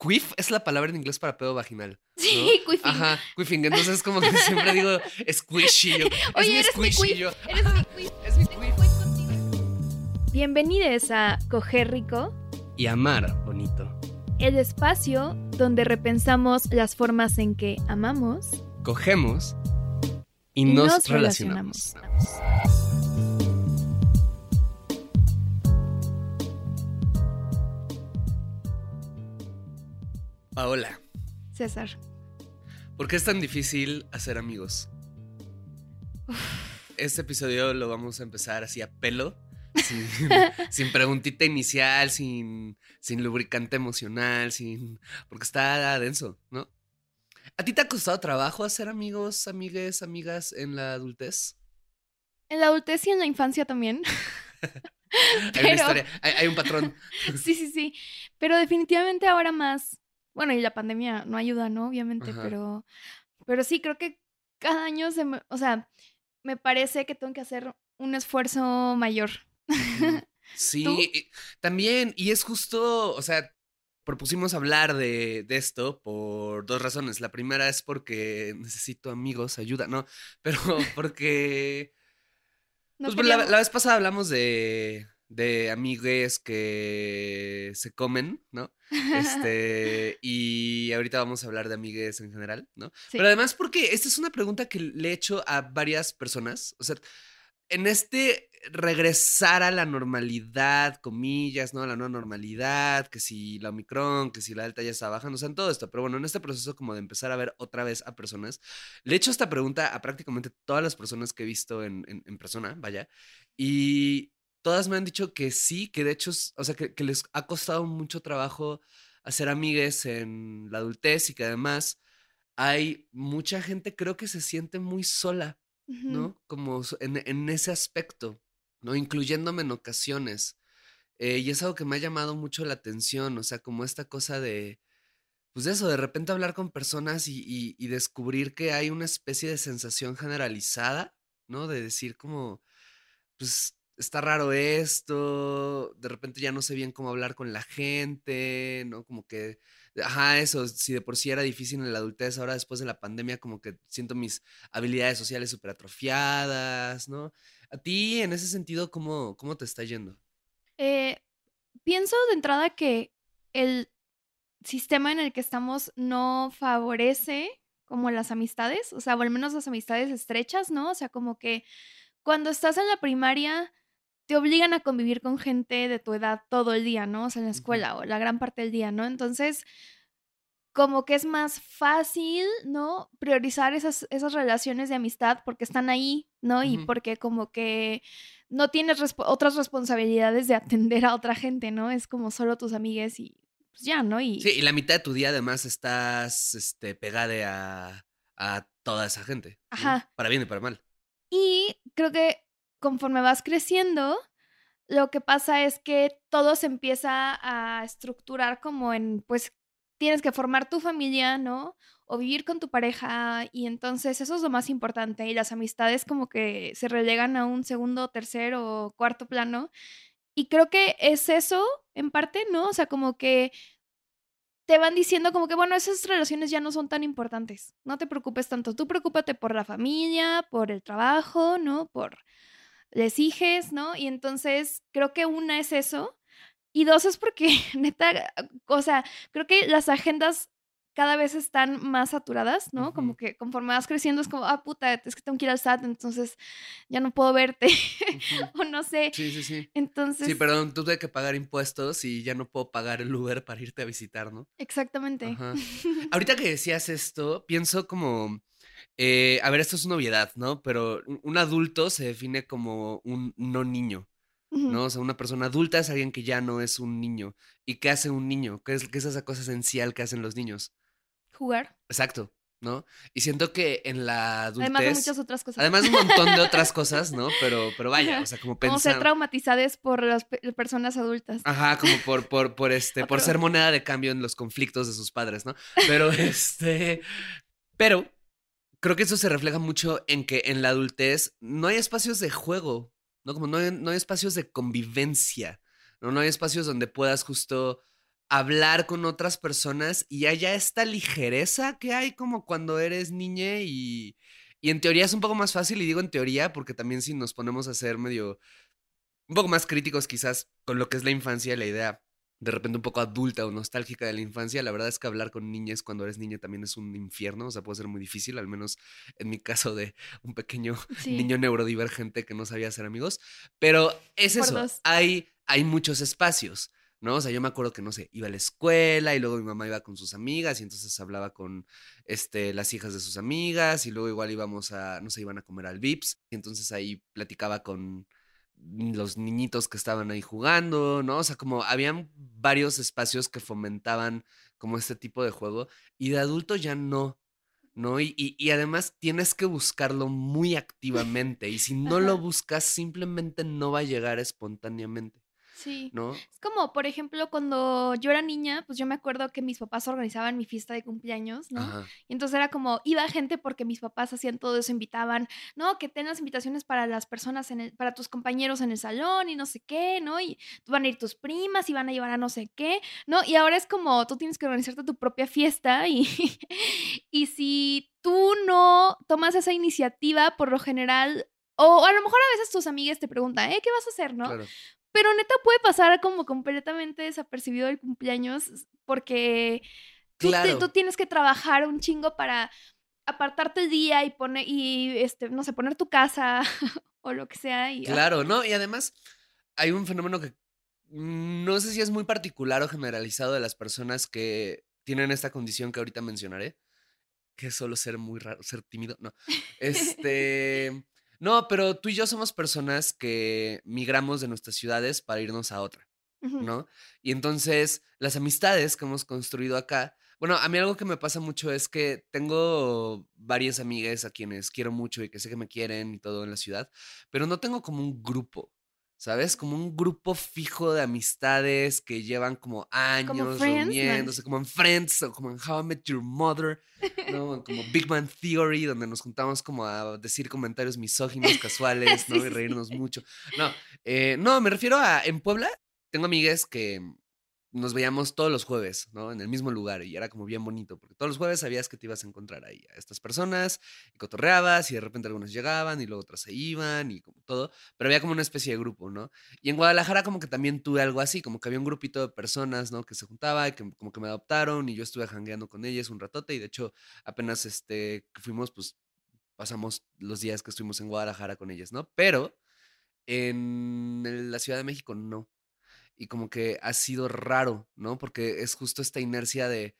Quiff es la palabra en inglés para pedo vaginal. ¿no? Sí, quiffing. Ajá, quiffing. Entonces es como que siempre digo squishy. yo, es Oye, mi eres mi squishy. quiff. yo, Eres ajá, mi quiff. Es mi quiff. Bienvenidos a Coger Rico, Y amar bonito. el espacio donde repensamos las formas en que amamos Cogemos y, y nos, relacionamos. Paola, César. ¿por qué es tan difícil hacer amigos? Este episodio lo vamos a empezar así a pelo, sin, sin preguntita inicial, sin, sin lubricante emocional, sin. porque está denso, ¿no? ¿A ti te ha costado trabajo hacer amigos, amigues, amigas en la adultez? En la adultez y en la infancia también. Hay una historia, hay, hay un patrón. sí, sí, sí. Pero definitivamente ahora más. Bueno, y la pandemia no ayuda, ¿no? Obviamente, Ajá. pero. Pero sí, creo que cada año se me. O sea, me parece que tengo que hacer un esfuerzo mayor. Sí, también, y es justo, o sea, propusimos hablar de, de esto por dos razones. La primera es porque necesito amigos, ayuda, ¿no? Pero porque, No pues, la vez pasada hablamos de, de amigues que se comen, ¿no? Este, y ahorita vamos a hablar de amigues en general, ¿no? Sí. Pero además porque esta es una pregunta que le he hecho a varias personas, o sea, en este regresar a la normalidad, comillas, ¿no? A la nueva normalidad, que si la Omicron, que si la Delta ya está bajando, o sea, en todo esto. Pero bueno, en este proceso como de empezar a ver otra vez a personas, le he hecho esta pregunta a prácticamente todas las personas que he visto en, en- en persona, vaya, y todas me han dicho que sí, que de hecho, o sea, que, que les ha costado mucho trabajo hacer amigues en la adultez y que además hay mucha gente, creo que se siente muy sola. ¿no? Como en, en ese aspecto, ¿no? Incluyéndome en ocasiones. Eh, y es algo que me ha llamado mucho la atención, o sea, como esta cosa de, pues de eso, de repente hablar con personas y, y- y descubrir que hay una especie de sensación generalizada, ¿no? De decir como, pues está raro esto, de repente ya no sé bien cómo hablar con la gente, ¿no? Como que, ajá, eso, si de por sí era difícil en la adultez, ahora después de la pandemia como que siento mis habilidades sociales súper atrofiadas, ¿no? A ti, en ese sentido, ¿cómo, cómo te está yendo? Eh, pienso de entrada que el sistema en el que estamos no favorece como las amistades, o sea, o al menos las amistades estrechas, ¿no? O sea, como que cuando estás en la primaria te obligan a convivir con gente de tu edad todo el día, ¿no? O sea, en la escuela o la gran parte del día, ¿no? Entonces, como que es más fácil, ¿no? Priorizar esas, esas relaciones de amistad porque están ahí, ¿no? Y porque como que no tienes otras responsabilidades de atender a otra gente, ¿no? Es como solo tus amigues y pues ya, ¿no? Y Sí, y la mitad de tu día además estás este, pegada a, a toda esa gente. ¿no? Ajá. Para bien y para mal. Y creo que conforme vas creciendo, lo que pasa es que todo se empieza a estructurar como en, pues, tienes que formar tu familia, ¿no? O vivir con tu pareja y entonces eso es lo más importante y las amistades como que se relegan a un segundo, tercero o cuarto plano. Y creo que es eso, en parte, ¿no? O sea, como que te van diciendo como que, bueno, esas relaciones ya no son tan importantes. No te preocupes tanto. Tú preocúpate por la familia, por el trabajo, ¿no? Por les hijes, ¿no? Y entonces creo que una es eso. Y dos es porque, neta, o sea, creo que las agendas cada vez están más saturadas, ¿no? Como que conforme vas creciendo es como, ah, puta, es que tengo que ir al SAT, entonces ya no puedo verte, o no sé. Sí, sí, sí. Entonces, Sí, perdón, tuve que pagar impuestos y ya no puedo pagar el Uber para irte a visitar, ¿no? exactamente. Ajá. Ahorita que decías esto, pienso como, eh, a ver, esto es una obviedad, ¿no? Pero un, adulto se define como un no niño. ¿no? O sea, una persona adulta es alguien que ya no es un niño. ¿Y qué hace un niño? ¿Qué es, qué es esa cosa esencial que hacen los niños? Jugar. Exacto, ¿no? Y siento que en la adultez... Además de muchas otras cosas. Además de un montón de otras cosas, ¿no? Pero, pero vaya, o sea, como como ser pensar... traumatizadas por las pe- personas adultas. Ajá, como por, por, por este, por ser moneda de cambio en los conflictos de sus padres, ¿no? Pero este, pero creo que eso se refleja mucho en que en la adultez no hay espacios de juego, ¿no? Como no hay, no hay espacios de convivencia, ¿no? No hay espacios donde puedas justo hablar con otras personas y haya esta ligereza que hay como cuando eres niña y, y en teoría es un poco más fácil y digo en teoría porque también si nos ponemos a ser medio un poco más críticos quizás con lo que es la infancia, la idea de repente un poco adulta o nostálgica de la infancia, la verdad es que hablar con niñas cuando eres niña también es un infierno, o sea, puede ser muy difícil, al menos en mi caso de un pequeño Sí. niño neurodivergente que no sabía hacer amigos, pero es Por eso, dos. hay, hay muchos espacios. ¿No? O sea, yo me acuerdo que, no sé, iba a la escuela y luego mi mamá iba con sus amigas y entonces hablaba con este, las hijas de sus amigas y luego igual íbamos a, no sé, iban a comer al Vips y entonces ahí platicaba con los niñitos que estaban ahí jugando, ¿no? O sea, como habían varios espacios que fomentaban como este tipo de juego y de adulto ya no, ¿no? Y, y, y además tienes que buscarlo muy activamente y si no lo buscas simplemente no va a llegar espontáneamente, Sí. ¿no? Es como, por ejemplo, cuando yo era niña, pues yo me acuerdo que mis papás organizaban mi fiesta de cumpleaños, ¿no? Ajá. Y entonces era como, iba gente porque mis papás hacían todo eso, invitaban, no, que ten las invitaciones para las personas, en el, para tus compañeros en el salón y no sé qué, ¿no? Y van a ir tus primas y van a llevar a no sé qué, ¿no? Y ahora es como, tú tienes que organizarte tu propia fiesta y, y si tú no tomas esa iniciativa, por lo general, o a lo mejor a veces tus amigas te preguntan, ¿eh? ¿Qué vas a hacer, no? Claro. Pero neta puede pasar como completamente desapercibido el cumpleaños porque Claro. tú tienes que trabajar un chingo para apartarte el día y poner, y este, no sé, poner tu casa o lo que sea. Y, ah, Claro, ¿no? Y además hay un fenómeno que mm, no sé si es muy particular o generalizado de las personas que tienen esta condición que ahorita mencionaré, que es solo ser muy raro, ser tímido, no. Este, no, pero tú y yo somos personas que migramos de nuestras ciudades para irnos a otra. ¿no? Y entonces las amistades que hemos construido acá, bueno, a mí algo que me pasa mucho es que tengo varias amigas a quienes quiero mucho y que sé que me quieren y todo en la ciudad, pero no tengo como un grupo, ¿sabes? Como un grupo fijo de amistades que llevan como años Friends, ¿no? reuniéndose, como en Friends o como en How I Met Your Mother, ¿no? Como Big Man Theory, donde nos juntamos como a decir comentarios misóginos casuales, ¿no? Y reírnos mucho. No, eh, no, me refiero a en Puebla tengo amigas que nos veíamos todos los jueves, ¿no? En el mismo lugar y era como bien bonito, porque todos los jueves sabías que te ibas a encontrar ahí a estas personas y cotorreabas y de repente algunas llegaban y luego otras se iban y como todo, pero había como una especie de grupo, ¿no? Y en Guadalajara como que también tuve algo así, como que había un grupito de personas, ¿no? Que se juntaba y que como que me adoptaron y yo estuve jangueando con ellas un ratote y de hecho apenas este fuimos, pues pasamos los días que estuvimos en Guadalajara con ellas, ¿no? Pero en la Ciudad de México no y como que ha sido raro, ¿no? Porque es justo esta inercia de,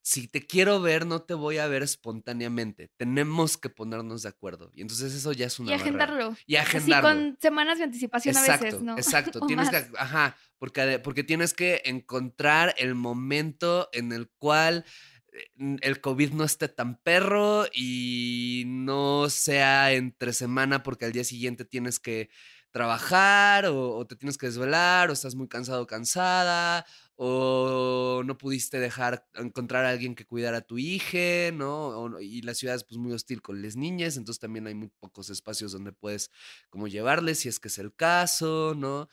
si te quiero ver, no te voy a ver espontáneamente, tenemos que ponernos de acuerdo. Y entonces eso ya es una y barrera. agendarlo. Y Así agendarlo. con semanas de anticipación a veces, ¿no? exacto. Tienes que, ajá, porque, porque tienes que encontrar el momento en el cual eh, el COVID no esté tan perro y no sea entre semana porque al día siguiente tienes que trabajar o, te tienes que desvelar o estás muy cansado cansada o no pudiste dejar encontrar a alguien que cuidara a tu hija, no- y la ciudad es pues muy hostil con las niñas, entonces también hay muy pocos espacios donde puedes como llevarles si es que es el caso, ¿no?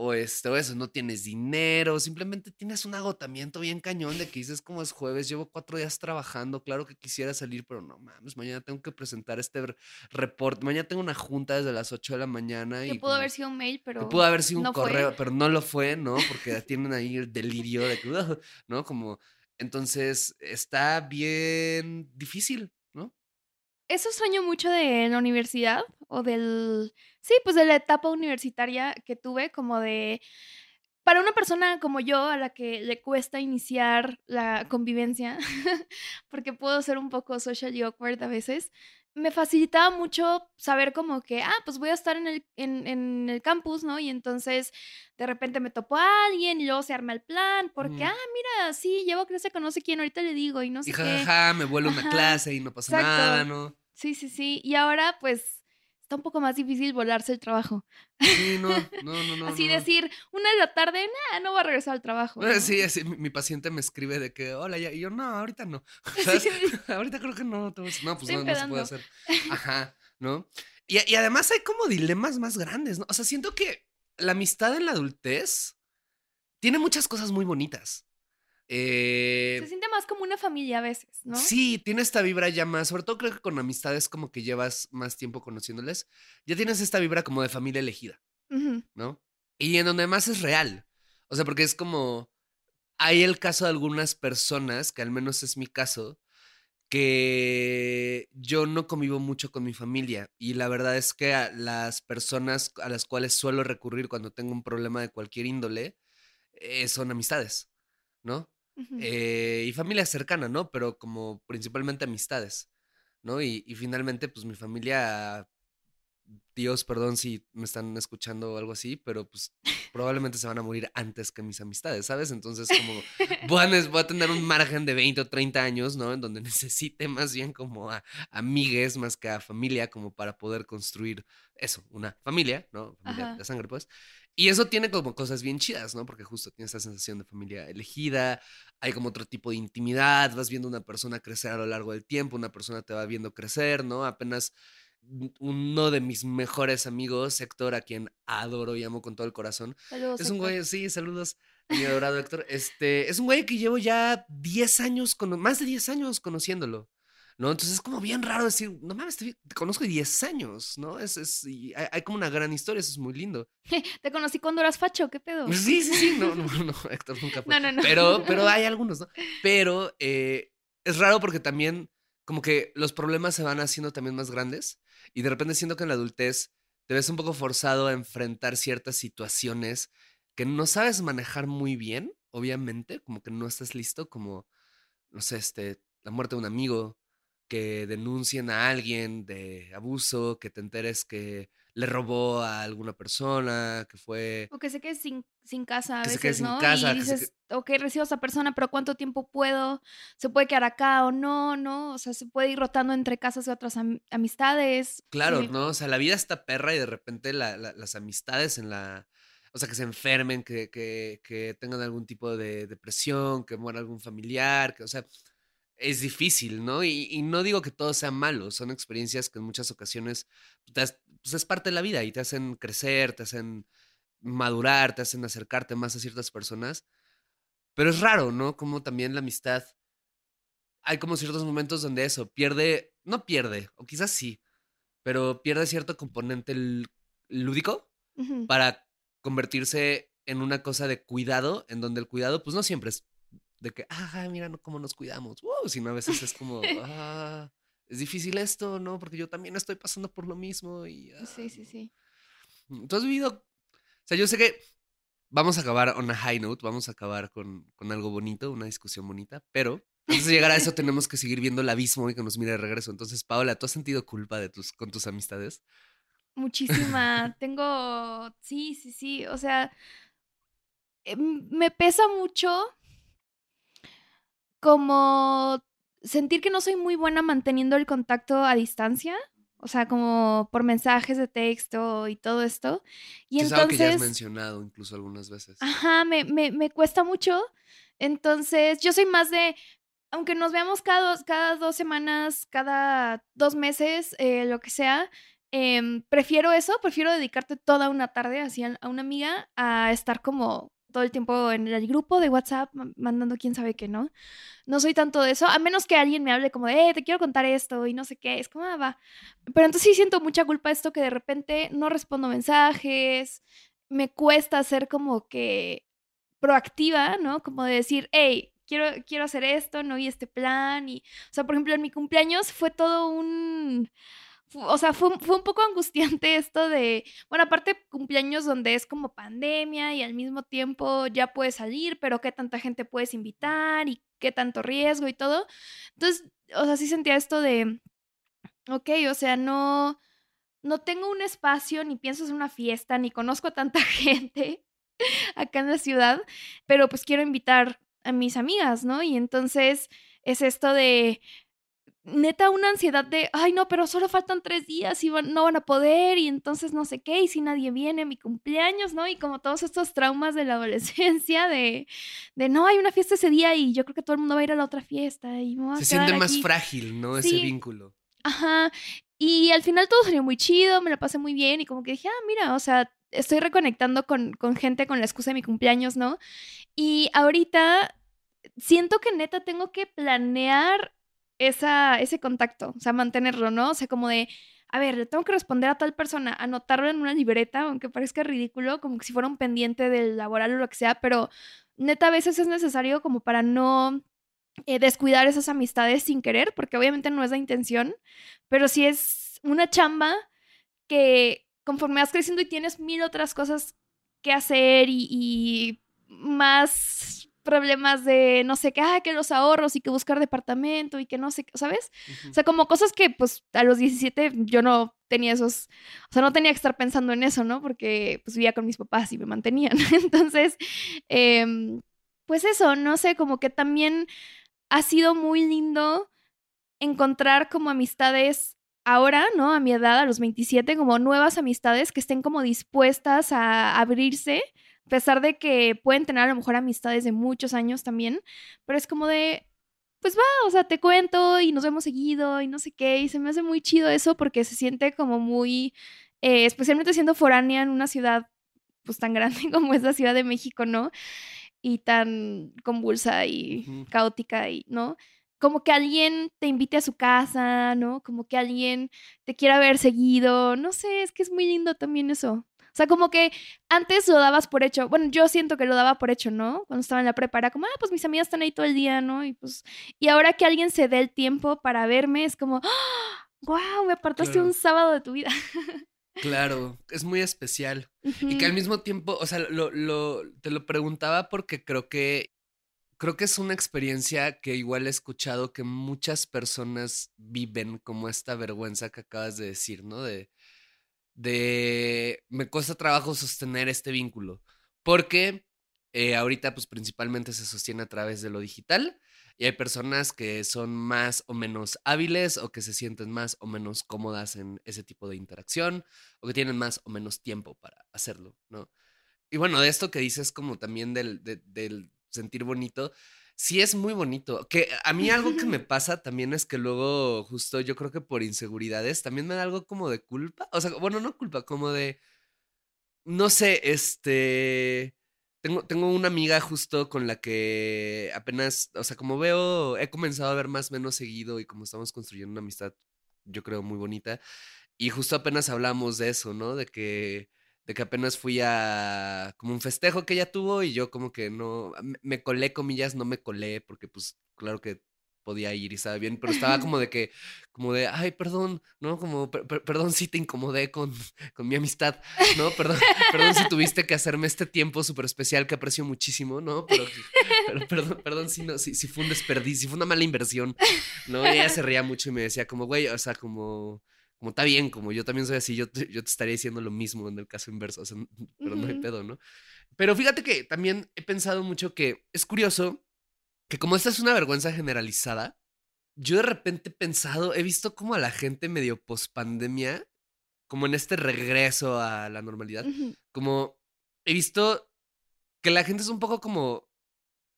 O esto, eso, no tienes dinero, simplemente tienes un agotamiento bien cañón de que dices como es jueves, llevo cuatro días trabajando, claro que quisiera salir, pero no mames, mañana tengo que presentar este reporte, mañana tengo una junta desde las 8 de la mañana y Que pudo como- haber sido un mail, pero. que pudo haber sido un no fue. correo, pero no lo fue, ¿no? Porque tienen ahí el delirio de que, ¿no? Como Entonces, está bien difícil. Eso extraño mucho de la universidad o del, sí, pues de la etapa universitaria que tuve, como de, para una persona como yo, a la que le cuesta iniciar la convivencia, porque puedo ser un poco socially awkward a veces, me facilitaba mucho saber como que, ah, pues voy a estar en el, en, en el campus, ¿no? Y entonces de repente me topo a alguien y luego se arma el plan, porque, Mm. ah, mira, sí, llevo clase con no sé quién, ahorita le digo y no sé Y qué. jajaja, me vuelve una Ajá, clase y no pasa exacto. nada, ¿no? Sí, sí, sí. Y ahora, pues, está un poco más difícil volarse el trabajo. Sí, no, no, no, no. Así no. decir, una de la tarde, nada, no voy a regresar al trabajo. Eh, ¿no? Sí, así, mi, mi paciente me escribe de que, hola, ya, y yo, no, ahorita no. Ahorita creo que no. te No, pues Estoy no, no se puede hacer. Ajá, ¿no? Y, y además hay como dilemas más grandes, ¿no? O sea, siento que la amistad en la adultez tiene muchas cosas muy bonitas. Eh, Se siente más como una familia a veces, ¿no? Sí, tiene esta vibra ya más, sobre todo creo que con amistades como que llevas más tiempo conociéndoles, ya tienes esta vibra como de familia elegida. ¿no? Y en donde más es real. O sea, porque es como, hay el caso de algunas personas, que al menos es mi caso, que yo no convivo mucho con mi familia y la verdad es que a las personas a las cuales suelo recurrir cuando tengo un problema de cualquier índole eh, son amistades, ¿no? Eh, y familia cercana, ¿no? Pero como principalmente amistades, ¿no? Y, y finalmente, pues mi familia, Dios, perdón si me están escuchando o algo así, pero pues probablemente se van a morir antes que mis amistades, ¿sabes? Entonces, como voy a, voy a tener un margen de 20 o 30 años, ¿no? En donde necesite más bien como a amigues más que a familia, como para poder construir eso, una familia, ¿no? Familia Ajá. de sangre, pues. Y eso tiene como cosas bien chidas, ¿no? Porque justo tiene esa sensación de familia elegida, hay como otro tipo de intimidad, vas viendo una persona crecer a lo largo del tiempo, una persona te va viendo crecer, ¿no? Apenas un- uno de mis mejores amigos, Héctor, a quien adoro y amo con todo el corazón, Saludos. es un Héctor. güey, sí, saludos, mi adorado Héctor. Este, es un güey que llevo ya 10 años, cono- más de 10 años conociéndolo, ¿no? Entonces es como bien raro decir, no mames, te, conozco 10 años, ¿no? Es, es, y hay, hay como una gran historia, eso es muy lindo. Te conocí cuando eras facho, ¿qué pedo? Sí, sí, sí, no, no, no, Héctor nunca fue. No, no, no. Pero, pero hay algunos, ¿no? Pero eh, es raro porque también como que los problemas se van haciendo también más grandes y de repente siento que en la adultez te ves un poco forzado a enfrentar ciertas situaciones que no sabes manejar muy bien, obviamente, como que no estás listo, como, no sé, este, la muerte de un amigo, que denuncien a alguien de abuso, que te enteres que le robó a alguna persona, que fue... O que se quede sin, sin casa a Que se veces, quede sin ¿no? casa, y que dices, ok, recibo a esa persona, pero ¿cuánto tiempo puedo? ¿Se puede quedar acá o no? ¿No? O sea, se puede ir rotando entre casas de otras am- amistades. Claro, Sí. ¿no? O sea, la vida está perra y de repente la- la- las amistades en la... O sea, que se enfermen, que, que, que tengan algún tipo de depresión, que muera algún familiar, que, o sea, es difícil, ¿no? Y, y no digo que todo sea malo, son experiencias que en muchas ocasiones has- pues es parte de la vida y te hacen crecer, te hacen madurar, te hacen acercarte más a ciertas personas. Pero es raro, ¿no? Como también la amistad, hay como ciertos momentos donde eso pierde, no pierde, o quizás sí, pero pierde cierto componente lúdico para convertirse en una cosa de cuidado, en donde el cuidado, pues no siempre es de que, ah, mira no, cómo nos cuidamos, wow, sino a veces es como, ah, es difícil esto, ¿no? Porque yo también estoy pasando por lo mismo y... ah, Sí, sí, sí. ¿Tú has vivido? O sea, yo sé que vamos a acabar on a high note, vamos a acabar con, con algo bonito, una discusión bonita, pero antes de llegar a eso tenemos que seguir viendo el abismo y que nos mire de regreso. Entonces, Paola, ¿tú has sentido culpa de tus, con tus amistades? Muchísima. Tengo, sí, sí, sí. O sea, eh, m- me pesa mucho como sentir que no soy muy buena manteniendo el contacto a distancia. O sea, como por mensajes de texto y todo esto. Y es algo que ya has entonces, mencionado incluso algunas veces. ajá, me, me, me cuesta mucho. Entonces, yo soy más de, aunque nos veamos cada dos, cada dos semanas, cada dos meses, eh, lo que sea, em, prefiero eso, prefiero dedicarte toda una tarde así a una amiga a estar como todo el tiempo en el grupo de WhatsApp ma- mandando quién sabe qué, ¿no? No soy tanto de eso, a menos que alguien me hable como de, eh, te quiero contar esto y no sé qué, es como, ah, va. Pero entonces sí siento mucha culpa esto que de repente no respondo mensajes, me cuesta ser como que proactiva, ¿no? Como de decir, hey, quiero, quiero hacer esto, ¿no? Y este plan. Y, o sea, por ejemplo, en mi cumpleaños fue todo un o sea, fue, fue, un poco angustiante esto de, bueno, aparte cumpleaños donde es como pandemia y al mismo tiempo ya puedes salir, pero qué tanta gente puedes invitar y qué tanto riesgo y todo. Entonces, o sea, sí sentía esto de, ok, o sea, no, no tengo un espacio, ni pienso hacer una fiesta, ni conozco a tanta gente acá en la ciudad, pero pues quiero invitar a mis amigas, ¿no? Y entonces es esto de, neta una ansiedad de, ay no, pero solo faltan tres días y no van a poder y entonces no sé qué y si nadie viene a mi cumpleaños, ¿no? Y como todos estos traumas de la adolescencia de, de no, hay una fiesta ese día y yo creo que todo el mundo va a ir a la otra fiesta y Se siente más frágil, ¿no? Ese vínculo. Ajá. Y al final todo salió muy chido, me la pasé muy bien y como que dije, ah, mira, o sea, estoy reconectando con, con gente con la excusa de mi cumpleaños, ¿no? Y ahorita siento que neta tengo que planear esa, ese contacto, o sea, mantenerlo, ¿no? O sea, como de, a ver, le tengo que responder a tal persona, anotarlo en una libreta, aunque parezca ridículo, como que si fuera un pendiente del laboral o lo que sea, pero neta a veces es necesario como para no eh, descuidar esas amistades sin querer, porque obviamente no es la intención, pero sí es una chamba que conforme vas creciendo y tienes mil otras cosas que hacer y, y más problemas de no sé qué, ah, que los ahorros y que buscar departamento y que no sé ¿sabes? O sea, como cosas que pues a los 17 yo no tenía esos, o sea, no tenía que estar pensando en eso, ¿no? Porque pues vivía con mis papás y me mantenían. Entonces, em, pues eso, no sé, como que también ha sido muy lindo encontrar como amistades ahora, ¿no? A mi edad, a los 27, como nuevas amistades que estén como dispuestas a abrirse a pesar de que pueden tener a lo mejor amistades de muchos años también, pero es como de, pues va, o sea, te cuento y nos vemos seguido y no sé qué, y se me hace muy chido eso porque se siente como muy, eh, especialmente siendo foránea en una ciudad pues tan grande como es la Ciudad de México, ¿no? Y tan convulsa y caótica y, ¿no? Como que alguien te invite a su casa, ¿no? Como que alguien te quiera ver seguido, no sé, es que es muy lindo también eso. O sea, como que antes lo dabas por hecho. Bueno, yo siento que lo daba por hecho, ¿no? Cuando estaba en la prepa era como, ah, pues mis amigas están ahí todo el día, ¿no? Y pues, y ahora que alguien se dé el tiempo para verme, es como. ¡Wow! Me apartaste un sábado de tu vida. Claro, es muy especial. Y que al mismo tiempo, o sea, lo, lo, te lo preguntaba porque creo que creo que es una experiencia que igual he escuchado que muchas personas viven como esta vergüenza que acabas de decir, ¿no? De, de me cuesta trabajo sostener este vínculo, porque eh, ahorita pues principalmente se sostiene a través de lo digital y hay personas que son más o menos hábiles o que se sienten más o menos cómodas en ese tipo de interacción o que tienen más o menos tiempo para hacerlo, ¿no? Y bueno, de esto que dices como también del, del sentir bonito, sí es muy bonito. Que a mí algo que me pasa también es que luego, justo yo creo que por inseguridades, también me da algo como de culpa. O sea, bueno, no culpa, como de. No sé, este. Tengo, tengo una amiga justo con la que apenas, o sea, como veo, he comenzado a ver más o menos seguido y como estamos construyendo una amistad, yo creo, muy bonita. Y justo apenas hablamos de eso, ¿no? De que de que apenas fui a como un festejo que ella tuvo y yo como que no, me colé comillas, no me colé porque pues claro que podía ir y estaba bien, pero estaba como de que, como de, ay, perdón, ¿no? Como, perdón si te incomodé con, con mi amistad, ¿no? Perdón, perdón si tuviste que hacerme este tiempo súper especial que aprecio muchísimo, ¿no? Pero, perdón, perdón si, no, si, si fue un desperdicio, si fue una mala inversión, ¿no? Y ella se reía mucho y me decía como, güey, o sea, como como está bien, como yo también soy así, yo te, yo te estaría diciendo lo mismo en el caso inverso, o sea, pero no hay pedo, ¿no? Pero fíjate que también he pensado mucho que es curioso que como esta es una vergüenza generalizada, yo de repente he pensado, he visto como a la gente medio post pandemia, como en este regreso a la normalidad, como he visto que la gente es un poco como,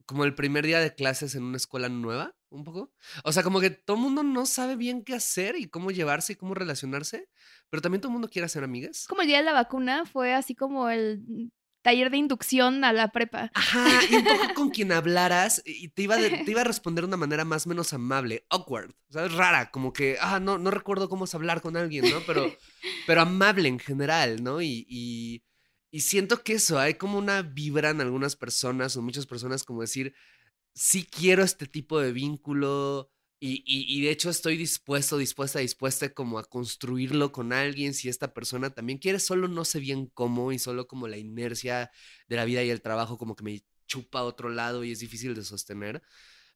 como el primer día de clases en una escuela nueva un poco. O sea, como que todo el mundo no sabe bien qué hacer y cómo llevarse y cómo relacionarse, pero también todo el mundo quiere hacer amigas. Como el día de la vacuna fue así como el taller de inducción a la prepa. Ajá, y un poco con quien hablaras y te iba, te iba a responder de una manera más o menos amable, awkward, sea, rara, como que, ah, no, no recuerdo cómo es hablar con alguien, ¿no? Pero, pero amable en general, ¿no? Y, y, y siento que eso, hay como una vibra en algunas personas o muchas personas como decir, sí quiero este tipo de vínculo y, y, y de hecho estoy dispuesto, dispuesta, dispuesta como a construirlo con alguien si esta persona también quiere, solo no sé bien cómo y solo como la inercia de la vida y el trabajo como que me chupa a otro lado y es difícil de sostener,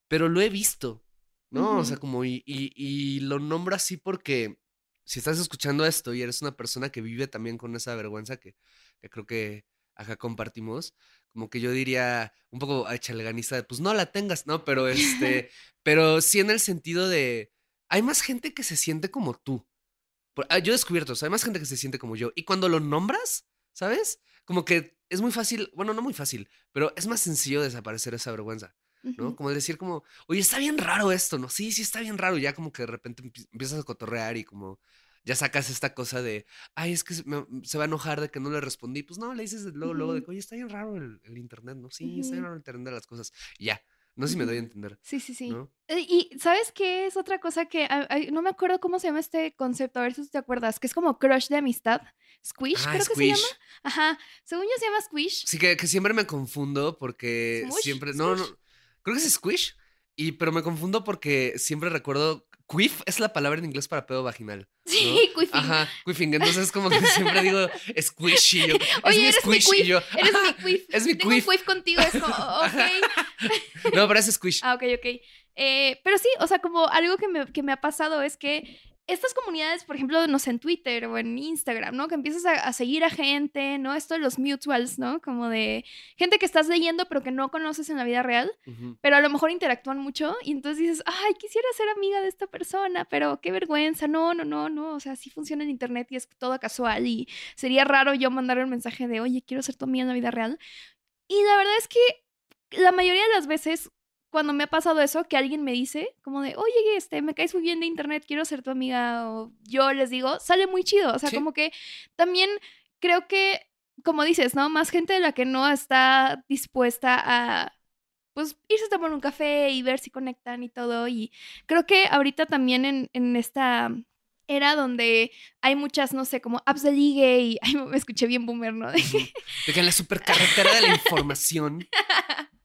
pero lo he visto, ¿no? O sea, como y, y, y lo nombro así porque si estás escuchando esto y eres una persona que vive también con esa vergüenza que, que creo que acá compartimos, como que yo diría un poco a chaleganista de pues no la tengas, ¿no? Pero este, pero sí en el sentido de hay más gente que se siente como tú. Por- ah, Yo he descubierto, o sea, hay más gente que se siente como yo. Y cuando lo nombras, ¿sabes? Como que es muy fácil, bueno, no muy fácil, pero es más sencillo desaparecer esa vergüenza. ¿no? Como decir como, oye, está bien raro esto, ¿no? Sí, sí, está bien raro. Ya como que de repente empie- empiezas a cotorrear y como ya sacas esta cosa de, ay, es que se, me- se va a enojar de que no le respondí. Pues no, le dices luego, luego de oye, está bien raro el, el internet, ¿no? Sí, está bien raro el internet de las cosas. Y ya, no sé si me doy a entender, Sí, sí, sí. ¿no? Y ¿sabes qué es otra cosa que a- a- no me acuerdo cómo se llama este concepto? A ver si te acuerdas, que es como crush de amistad. Squish, Ah, creo que se llama. Ajá. Según yo se llama squish. Sí, que, que siempre me confundo porque Smush, siempre. No, no. Creo que es squish. Y, pero me confundo porque siempre recuerdo. Quiff es la palabra en inglés para pedo vaginal. Sí, quiffing. Ajá, quiffing. Entonces, como que siempre digo squishy. Yo, es Oye, mi eres mi y quiff. yo, Eres mi "Ajá, quiff. Es mi Tengo un quiff. quiff contigo, es como, "Oh, ok. No, pero es squish. Ah, ok, ok. Eh, pero sí, o sea, como algo que me, que me ha pasado es que estas comunidades, por ejemplo, no sé, en Twitter o en Instagram, ¿no? Que empiezas a, a seguir a gente, ¿no? Esto de los mutuals, ¿no? Como de gente que estás leyendo pero que no conoces en la vida real, pero a lo mejor interactúan mucho y entonces dices, ay, quisiera ser amiga de esta persona, pero qué vergüenza, no, no, no, no, o sea, sí funciona en internet y es todo casual y sería raro yo mandarle un mensaje de, oye, quiero ser tu amiga en la vida real. Y la verdad es que la mayoría de las veces cuando me ha pasado eso, que alguien me dice como de, oye, este, me caes muy bien de internet, quiero ser tu amiga, o yo les digo, sale muy chido. O sea, Sí. como que también creo que, como dices, ¿no? Más gente de la que no está dispuesta a, pues, irse a tomar un café y ver si conectan y todo. Y creo que ahorita también en, en esta era donde hay muchas, no sé, como apps de ligue y, ay, me escuché bien boomer, ¿no? De que en la supercarretera de la información.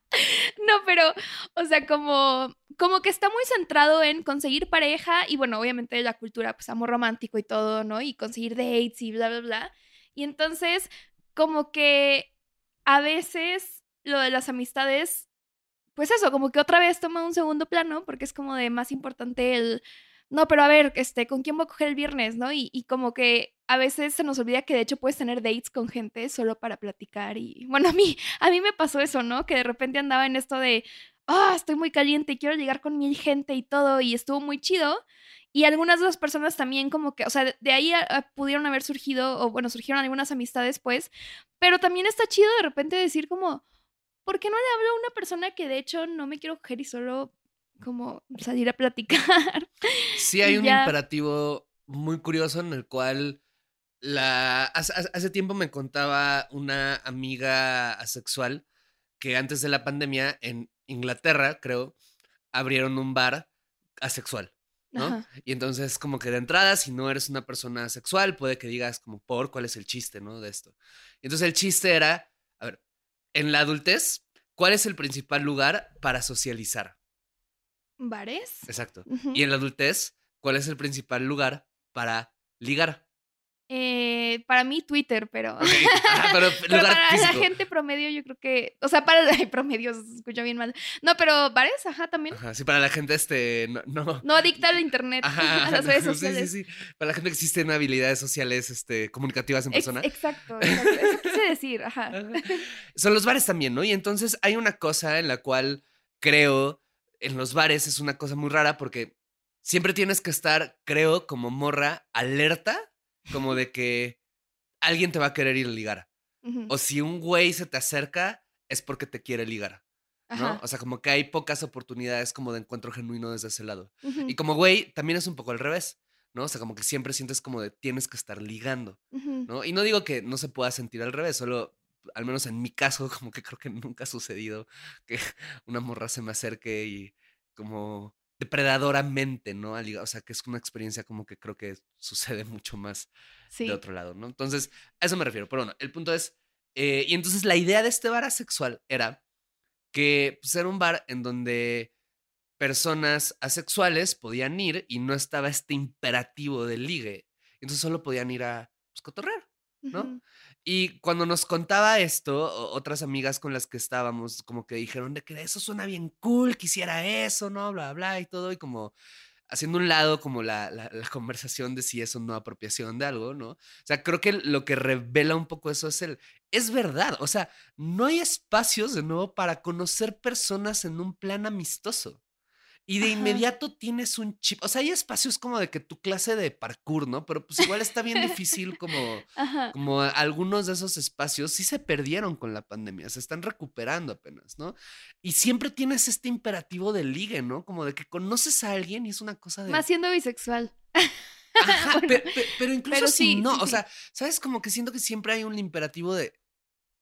No, pero, o sea, como, como que está muy centrado en conseguir pareja y bueno, obviamente la cultura, pues amor romántico y todo, ¿no? Y conseguir dates y bla, bla, bla. Y entonces, como que a veces lo de las amistades, pues eso, como que otra vez toma un segundo plano porque es como de más importante el, no, pero a ver, este, ¿con quién voy a coger el viernes, no? Y, y como que a veces se nos olvida que de hecho puedes tener dates con gente solo para platicar y, bueno, a mí, a mí me pasó eso, ¿no? Que de repente andaba en esto de, ah, estoy muy caliente y quiero llegar con mil gente y todo y estuvo muy chido. Y algunas de las personas también como que, o sea, de- ahí a- a pudieron haber surgido, o bueno, surgieron algunas amistades, pues, pero también está chido de repente decir como, ¿por qué no le hablo a una persona que de hecho no me quiero coger y solo como salir a platicar? Sí, hay un ya. imperativo muy curioso en el cual la hace, tiempo me contaba una amiga asexual que antes de la pandemia en Inglaterra, creo, abrieron un bar asexual. ¿no? Ajá. Y entonces como que de entrada, si no eres una persona sexual, puede que digas como por cuál es el chiste, ¿no? De esto. Y entonces el chiste era, a ver, en la adultez, ¿cuál es el principal lugar para socializar? ¿Bares? Exacto. Y en la adultez, ¿cuál es el principal lugar para ligar? Eh, para mí Twitter, pero... Pero para físico. la gente promedio yo creo que... O sea, para el promedio se escucha bien mal. No, pero bares, ajá, también. Ajá, sí, para la gente, este, no, no. No adicta al internet, Ajá, a las redes sociales. Sí, sí, Para la gente que existen habilidades sociales, este, comunicativas en Ex- persona. exacto, exacto. Eso quise decir, ajá. Ajá. Son los bares también, ¿no? Y entonces hay una cosa en la cual creo en los bares es una cosa muy rara porque siempre tienes que estar, creo, como morra, alerta, como de que alguien te va a querer ir a ligar. O si un güey se te acerca, es porque te quiere ligar, ¿no? ajá, O sea, como que hay pocas oportunidades como de encuentro genuino desde ese lado. Y como güey, también es un poco al revés, ¿no? O sea, como que siempre sientes como de tienes que estar ligando. ¿no? Y no digo que no se pueda sentir al revés, solo, al menos en mi caso, como que creo que nunca ha sucedido que una morra se me acerque y como depredadoramente, ¿no? O sea, que es una experiencia como que creo que sucede mucho más Sí. de otro lado, ¿no? Entonces, a eso me refiero. Pero bueno, el punto es, eh, y entonces la idea de este bar asexual era que pues, era un bar en donde personas asexuales podían ir y no estaba este imperativo del ligue. Entonces solo podían ir a pues, cotorrear, ¿no? Y cuando nos contaba esto, otras amigas con las que estábamos, como que dijeron de que eso suena bien cool, quisiera eso, ¿no? Bla, bla, y todo, y como haciendo un lado como la, la- la conversación de si es o no apropiación de algo, ¿no? O sea, creo que lo que revela un poco eso es el, es verdad, o sea, no hay espacios de nuevo para conocer personas en un plan amistoso. Y de Ajá. inmediato tienes un chip. O sea, hay espacios como de que tu clase de parkour, ¿no? Pero pues igual está bien difícil como, Ajá. como algunos de esos espacios sí se perdieron con la pandemia, se están recuperando apenas, ¿no? Y siempre tienes este imperativo de ligue, ¿no? Como de que conoces a alguien y es una cosa de... Más siendo bisexual. Ajá, Bueno, pero, incluso pero si sí, no, sí, o sí. sea, ¿sabes? Como que siento que siempre hay un imperativo de...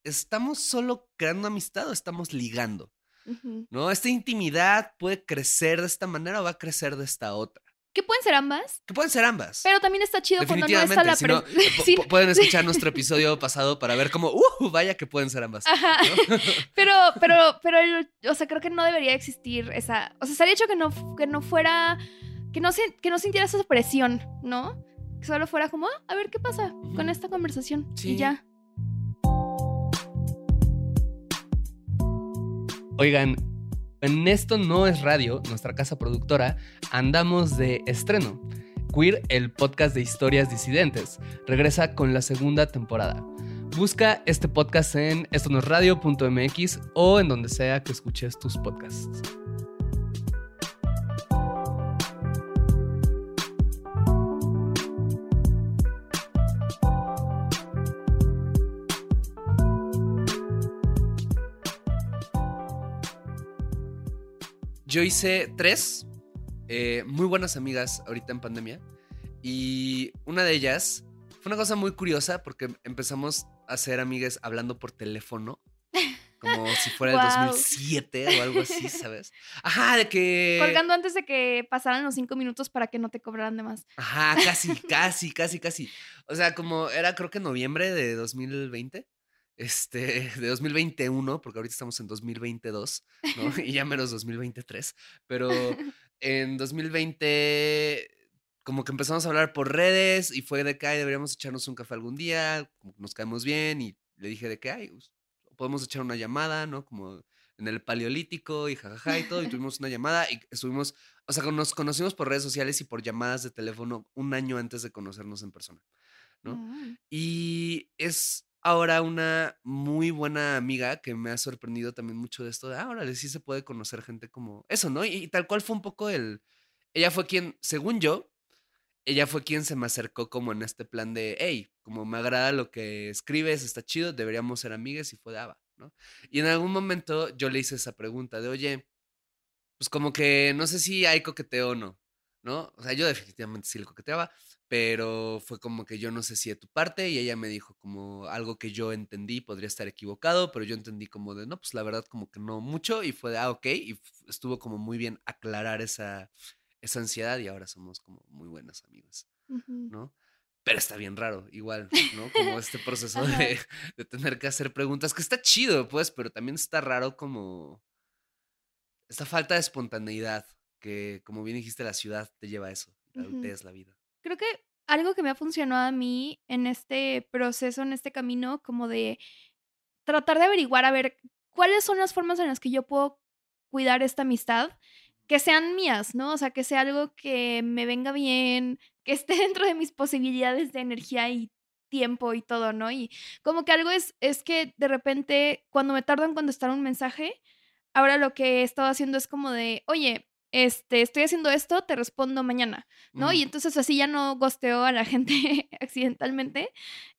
¿Estamos solo creando amistad o estamos ligando? ¿No? Esta intimidad puede crecer de esta manera o va a crecer de esta otra. Que pueden ser ambas, Que pueden ser ambas. pero también está chido cuando no está la. Si no, po- Sí, pueden escuchar nuestro episodio pasado para ver cómo, uh, vaya que pueden ser ambas. Ajá. ¿no? Pero, pero, pero, el- o sea, creo que no debería existir esa. O sea, estaría hecho que no, que no fuera. Que no, se- que no sintiera esa presión, ¿no? Que solo fuera como, "Ah, a ver qué pasa con esta conversación. Sí. Y ya. Oigan, en esto no es radio, nuestra casa productora, andamos de estreno. Queer, el podcast de historias disidentes, regresa con la segunda temporada. Busca este podcast en esto no es radio.mx o en donde sea que escuches tus podcasts. Yo hice tres eh, muy buenas amigas ahorita en pandemia y una de ellas fue una cosa muy curiosa porque empezamos a ser amigas hablando por teléfono. Como si fuera el Guau. 2007 o algo así, ¿sabes? Ajá, de que... Colgando antes de que pasaran los cinco minutos para que no te cobraran de más. Ajá, casi, casi, casi, casi. O sea, como era creo que noviembre de 2020, este, de 2021, porque ahorita estamos en 2022, ¿no? Y ya menos 2023, pero en 2020 como que empezamos a hablar por redes y fue de que "Ay, deberíamos echarnos un café algún día, como nos caemos bien y le dije de que ay, podemos echar una llamada, ¿no? Como en el paleolítico y jajaja y todo, y tuvimos una llamada y estuvimos, o sea, nos conocimos por redes sociales y por llamadas de teléfono un año antes de conocernos en persona, ¿no? Mm. Y es ahora una muy buena amiga que me ha sorprendido también mucho de esto de, ah, órale, sí se puede conocer gente como eso, ¿no? Y, y tal cual fue un poco el, ella fue quien, según yo, ella fue quien se me acercó como en este plan de, hey, como me agrada lo que escribes, está chido, deberíamos ser amigas y fue de Ava, ¿no? Y en algún momento yo le hice esa pregunta de, oye, pues como que no sé si hay coqueteo o no, ¿no? O sea, yo definitivamente sí le coqueteaba, pero fue como que yo no sé si de tu parte y ella me dijo como algo que yo entendí, podría estar equivocado, pero yo entendí como de, no, pues la verdad como que no mucho y fue de, ah, ok, y estuvo como muy bien aclarar esa, esa ansiedad y ahora somos como muy buenas amigas. ¿no? Pero está bien raro, igual, ¿no? Como este proceso de, de tener que hacer preguntas, que está chido, pues, pero también está raro como esta falta de espontaneidad que, como bien dijiste, la ciudad te lleva a eso, la la vida. Creo que algo que me ha funcionado a mí en este proceso, en este camino, como de tratar de averiguar, a ver, cuáles son las formas en las que yo puedo cuidar esta amistad, que sean mías, ¿no? O sea, que sea algo que me venga bien, que esté dentro de mis posibilidades de energía y tiempo y todo, ¿no? Y como que algo es, es que de repente, cuando me tardo en contestar un mensaje, ahora lo que he estado haciendo es como de, oye, este, estoy haciendo esto, te respondo mañana. ¿no? Y entonces así ya no gosteo a la gente accidentalmente.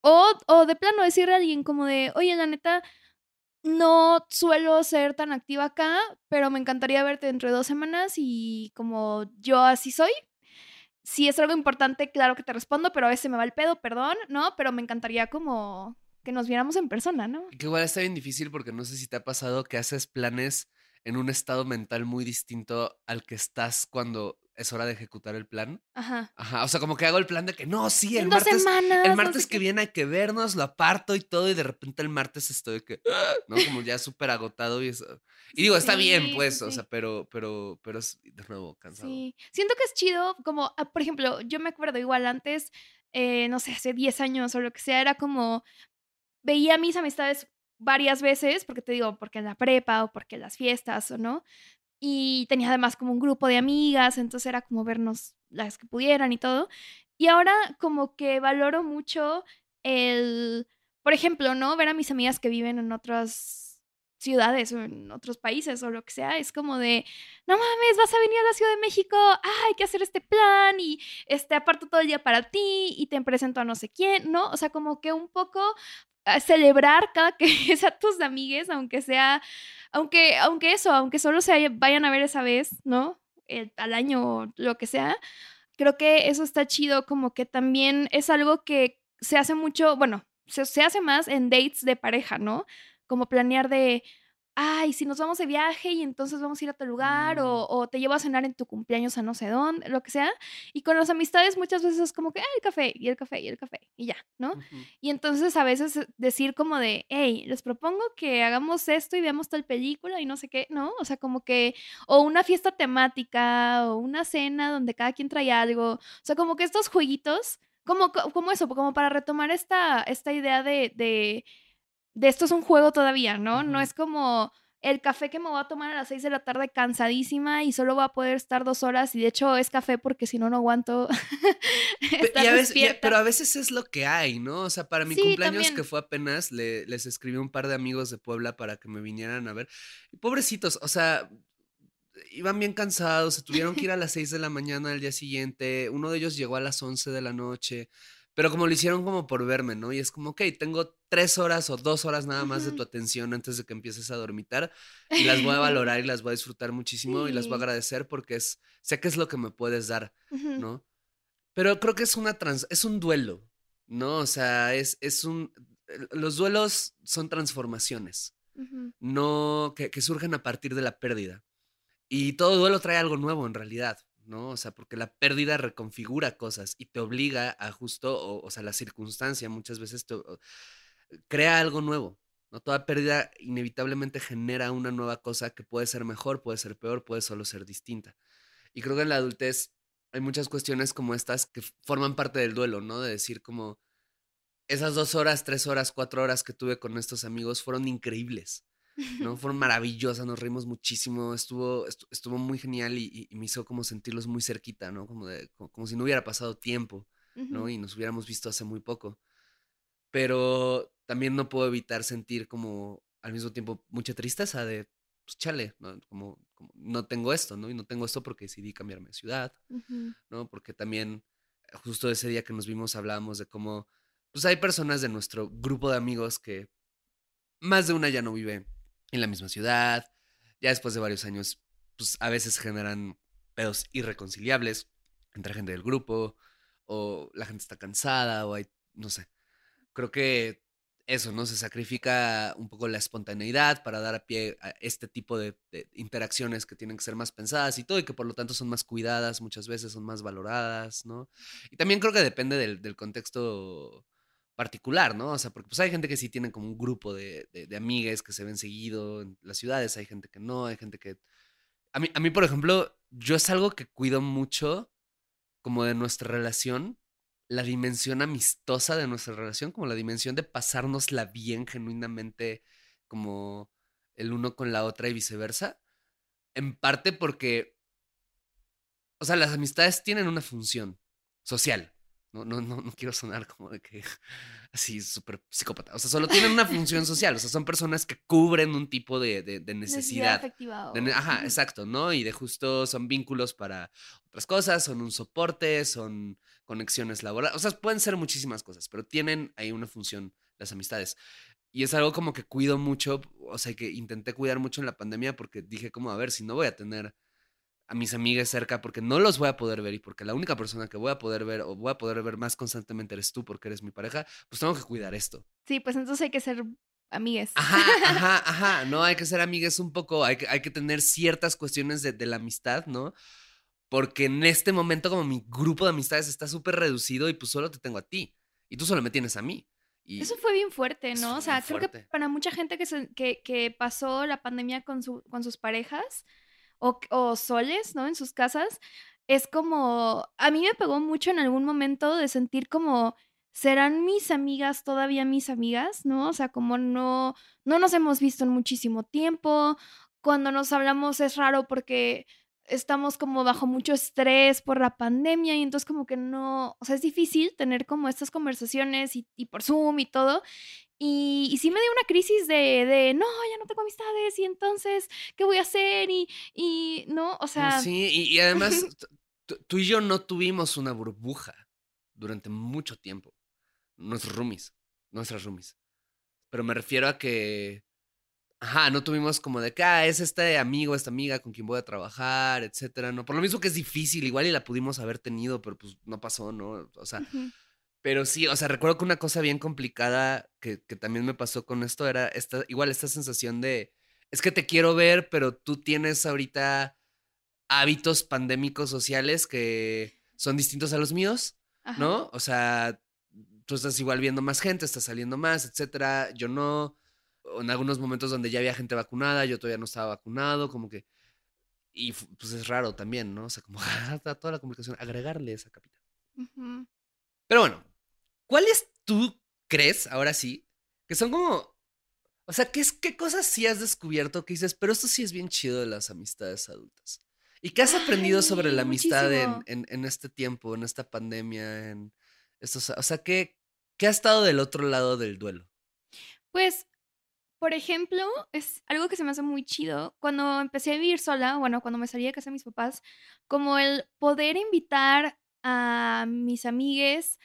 O, o de plano decirle a alguien como de, oye, la neta, no suelo ser tan activa acá, pero me encantaría verte dentro de dos semanas y como yo así soy. Si es algo importante, claro que te respondo, pero a veces me va el pedo, perdón, ¿no? Pero me encantaría como que nos viéramos en persona, ¿no? Que igual está bien difícil porque no sé si te ha pasado que haces planes en un estado mental muy distinto al que estás cuando es hora de ejecutar el plan. Ajá. Ajá, o sea, como que hago el plan de que no, sí, el En dos martes, semanas. el no martes sé que qué. viene hay que vernos, lo aparto y todo, y de repente el martes estoy que, ¿no? Como ya súper agotado y eso. Y digo, está bien, pues, sí, o sea, pero, pero, pero es de nuevo cansado. Sí, siento que es chido, como, ah, por ejemplo, yo me acuerdo igual antes, eh, no sé, hace 10 años o lo que sea, era como, veía a mis amistades varias veces, porque te digo, porque en la prepa o porque en las fiestas o no, y tenía además como un grupo de amigas, entonces era como vernos las que pudieran y todo. Y ahora como que valoro mucho el, por ejemplo, ¿no? Ver a mis amigas que viven en otras ciudades o en otros países o lo que sea, es como de, no mames, vas a venir a la Ciudad de México, hay que hacer este plan y este aparto todo el día para ti y te presento a no sé quién, ¿no? O sea, como que un poco celebrar cada que es a tus amigues, aunque sea, aunque, aunque eso, aunque solo se vayan a ver esa vez, ¿no? El- al año lo que sea, creo que eso está chido, como que también es algo que se hace mucho, bueno, se, se hace más en dates de pareja, ¿no? Como planear de, ay, si nos vamos de viaje y entonces vamos a ir a tal lugar, o, o te llevo a cenar en tu cumpleaños a no sé dónde, lo que sea. Y con las amistades muchas veces es como que, ah, el café, y el café, y el café, y ya, ¿no? Y entonces a veces decir como de, hey, les propongo que hagamos esto y veamos tal película y no sé qué, ¿no? O sea, como que, o una fiesta temática, o una cena donde cada quien trae algo. O sea, como que estos jueguitos, como, co- como eso, como para retomar esta, esta idea de, de, de esto es un juego todavía, ¿no? No es como el café que me voy a tomar a las 6 de la tarde cansadísima y solo voy a poder estar dos horas y de hecho es café porque si no, no aguanto Pe- estar y a veces- y a- despierta. pero a veces es lo que hay, ¿no? O sea, para mi Sí, cumpleaños también. que fue apenas, le- les escribí a un par de amigos de Puebla para que me vinieran a ver. Pobrecitos, o sea, iban bien cansados, se tuvieron que ir a las 6 de la mañana al día siguiente. Uno de ellos llegó a las 11 de la noche. Pero como lo hicieron como por verme, ¿no? Y es como, ok, tengo tres horas o dos horas nada más de tu atención antes de que empieces a dormitar. Y las voy a valorar y las voy a disfrutar muchísimo y las voy a agradecer porque es, sé que es lo que me puedes dar. ¿no? Pero creo que es una trans, es un duelo, ¿no? O sea, es, es un, el- los duelos son transformaciones, no, que, que surgen a partir de la pérdida. Y todo duelo trae algo nuevo en realidad, ¿no? O sea, porque la pérdida reconfigura cosas y te obliga a justo, o, sea, la circunstancia muchas veces crea algo nuevo, ¿no? Toda pérdida inevitablemente genera una nueva cosa que puede ser mejor, puede ser peor, puede solo ser distinta. Y creo que en la adultez hay muchas cuestiones como estas que forman parte del duelo, ¿no? De decir como esas dos horas, tres horas, cuatro horas que tuve con estos amigos fueron increíbles, ¿no? Fueron maravillosas, nos reímos muchísimo, estuvo, estu- estuvo muy genial y, me hizo como sentirlos muy cerquita, ¿no? Como, de, como, como si no hubiera pasado tiempo, ¿no? Y nos hubiéramos visto hace muy poco. Pero también no puedo evitar sentir como al mismo tiempo mucha tristeza de, pues chale, ¿no? Como, como no tengo esto, ¿no? Y no tengo esto porque decidí cambiarme de ciudad. ¿no? Porque también eh, justo ese día que nos vimos hablábamos de cómo, pues hay personas de nuestro grupo de amigos que más de una ya no vive en la misma ciudad, ya después de varios años, pues a veces generan pedos irreconciliables entre gente del grupo, o la gente está cansada, o hay, no sé, creo que eso, ¿no? Se sacrifica un poco la espontaneidad para dar a pie a este tipo de, de interacciones que tienen que ser más pensadas y todo, y que por lo tanto son más cuidadas, muchas veces son más valoradas, ¿no? Y también creo que depende del, del contexto particular, ¿no? O sea, porque pues hay gente que sí tiene como un grupo de, de, amigues que se ven seguido en las ciudades, hay gente que no, hay gente que... A mí, a mí, por ejemplo, yo es algo que cuido mucho como de nuestra relación, la dimensión amistosa de nuestra relación, como la dimensión de pasárnosla bien genuinamente, como el uno con la otra y viceversa. En parte porque, o sea, las amistades tienen una función social. No, no, no, no quiero sonar como de que así súper psicópata. O sea, solo tienen una función social. O sea, son personas que cubren un tipo de, de, de necesidad. De o- ajá, exacto, ¿no? Y de justo son vínculos para otras cosas, son un soporte, son conexiones laborales, o sea, pueden ser muchísimas cosas, pero tienen ahí una función las amistades. Y es algo como que cuido mucho, o sea, que intenté cuidar mucho en la pandemia porque dije como, a ver, si no voy a tener a mis amigas cerca porque no los voy a poder ver y porque la única persona que voy a poder ver o voy a poder ver más constantemente eres tú porque eres mi pareja, pues tengo que cuidar esto. Sí, pues entonces hay que ser amigues. Ajá, ajá, ajá. No hay que ser amigues un poco, hay que, hay que tener ciertas cuestiones de, de la amistad, ¿no? Porque en este momento como mi grupo de amistades está súper reducido y pues solo te tengo a ti. Y tú solo me tienes a mí. Y Eso fue bien fuerte, ¿no? O sea, creo que para mucha gente que, se- que, que pasó la pandemia con, su, con sus parejas o, soles, ¿no? En sus casas, es como, a mí me pegó mucho en algún momento de sentir como, ¿serán mis amigas todavía mis amigas? ¿No? O sea, como no, no nos hemos visto en muchísimo tiempo, cuando nos hablamos es raro porque estamos como bajo mucho estrés por la pandemia y entonces como que no, o sea, es difícil tener como estas conversaciones y, y por Zoom y todo. Y, y sí me dio una crisis de, de, no, ya no tengo amistades y entonces, ¿qué voy a hacer? Y, y no, o sea, sí, y, y además tú y yo no tuvimos una burbuja durante mucho tiempo. Nuestros roomies, nuestras roomies. Pero me refiero a que, ajá, no tuvimos como de que, ah, es este amigo, esta amiga con quien voy a trabajar, etcétera, ¿no? Por lo mismo que es difícil, igual y la pudimos haber tenido, pero pues no pasó, ¿no? O sea, pero sí, o sea, recuerdo que una cosa bien complicada que, que también me pasó con esto era esta, igual esta sensación de, es que te quiero ver, pero tú tienes ahorita hábitos pandémicos sociales que son distintos a los míos, ajá. ¿no? O sea, tú estás igual viendo más gente, estás saliendo más, etcétera. Yo no, en algunos momentos donde ya había gente vacunada, yo todavía no estaba vacunado, como que, y pues es raro también, ¿no? O sea, como toda la comunicación, agregarle esa capita. ujú. Pero bueno, ¿cuáles tú crees, ahora sí, que son como... O sea, ¿qué, es, ¿qué cosas sí has descubierto que dices, pero esto sí es bien chido de las amistades adultas? ¿Y qué has aprendido sobre la Ay, amistad en, en- en este tiempo, en esta pandemia, en estos... O sea, ¿qué, ¿qué ha estado del otro lado del duelo? Pues, por ejemplo, es algo que se me hace muy chido. Cuando empecé a vivir sola, bueno, cuando me salí de casa de mis papás, como el poder invitar a mis amigues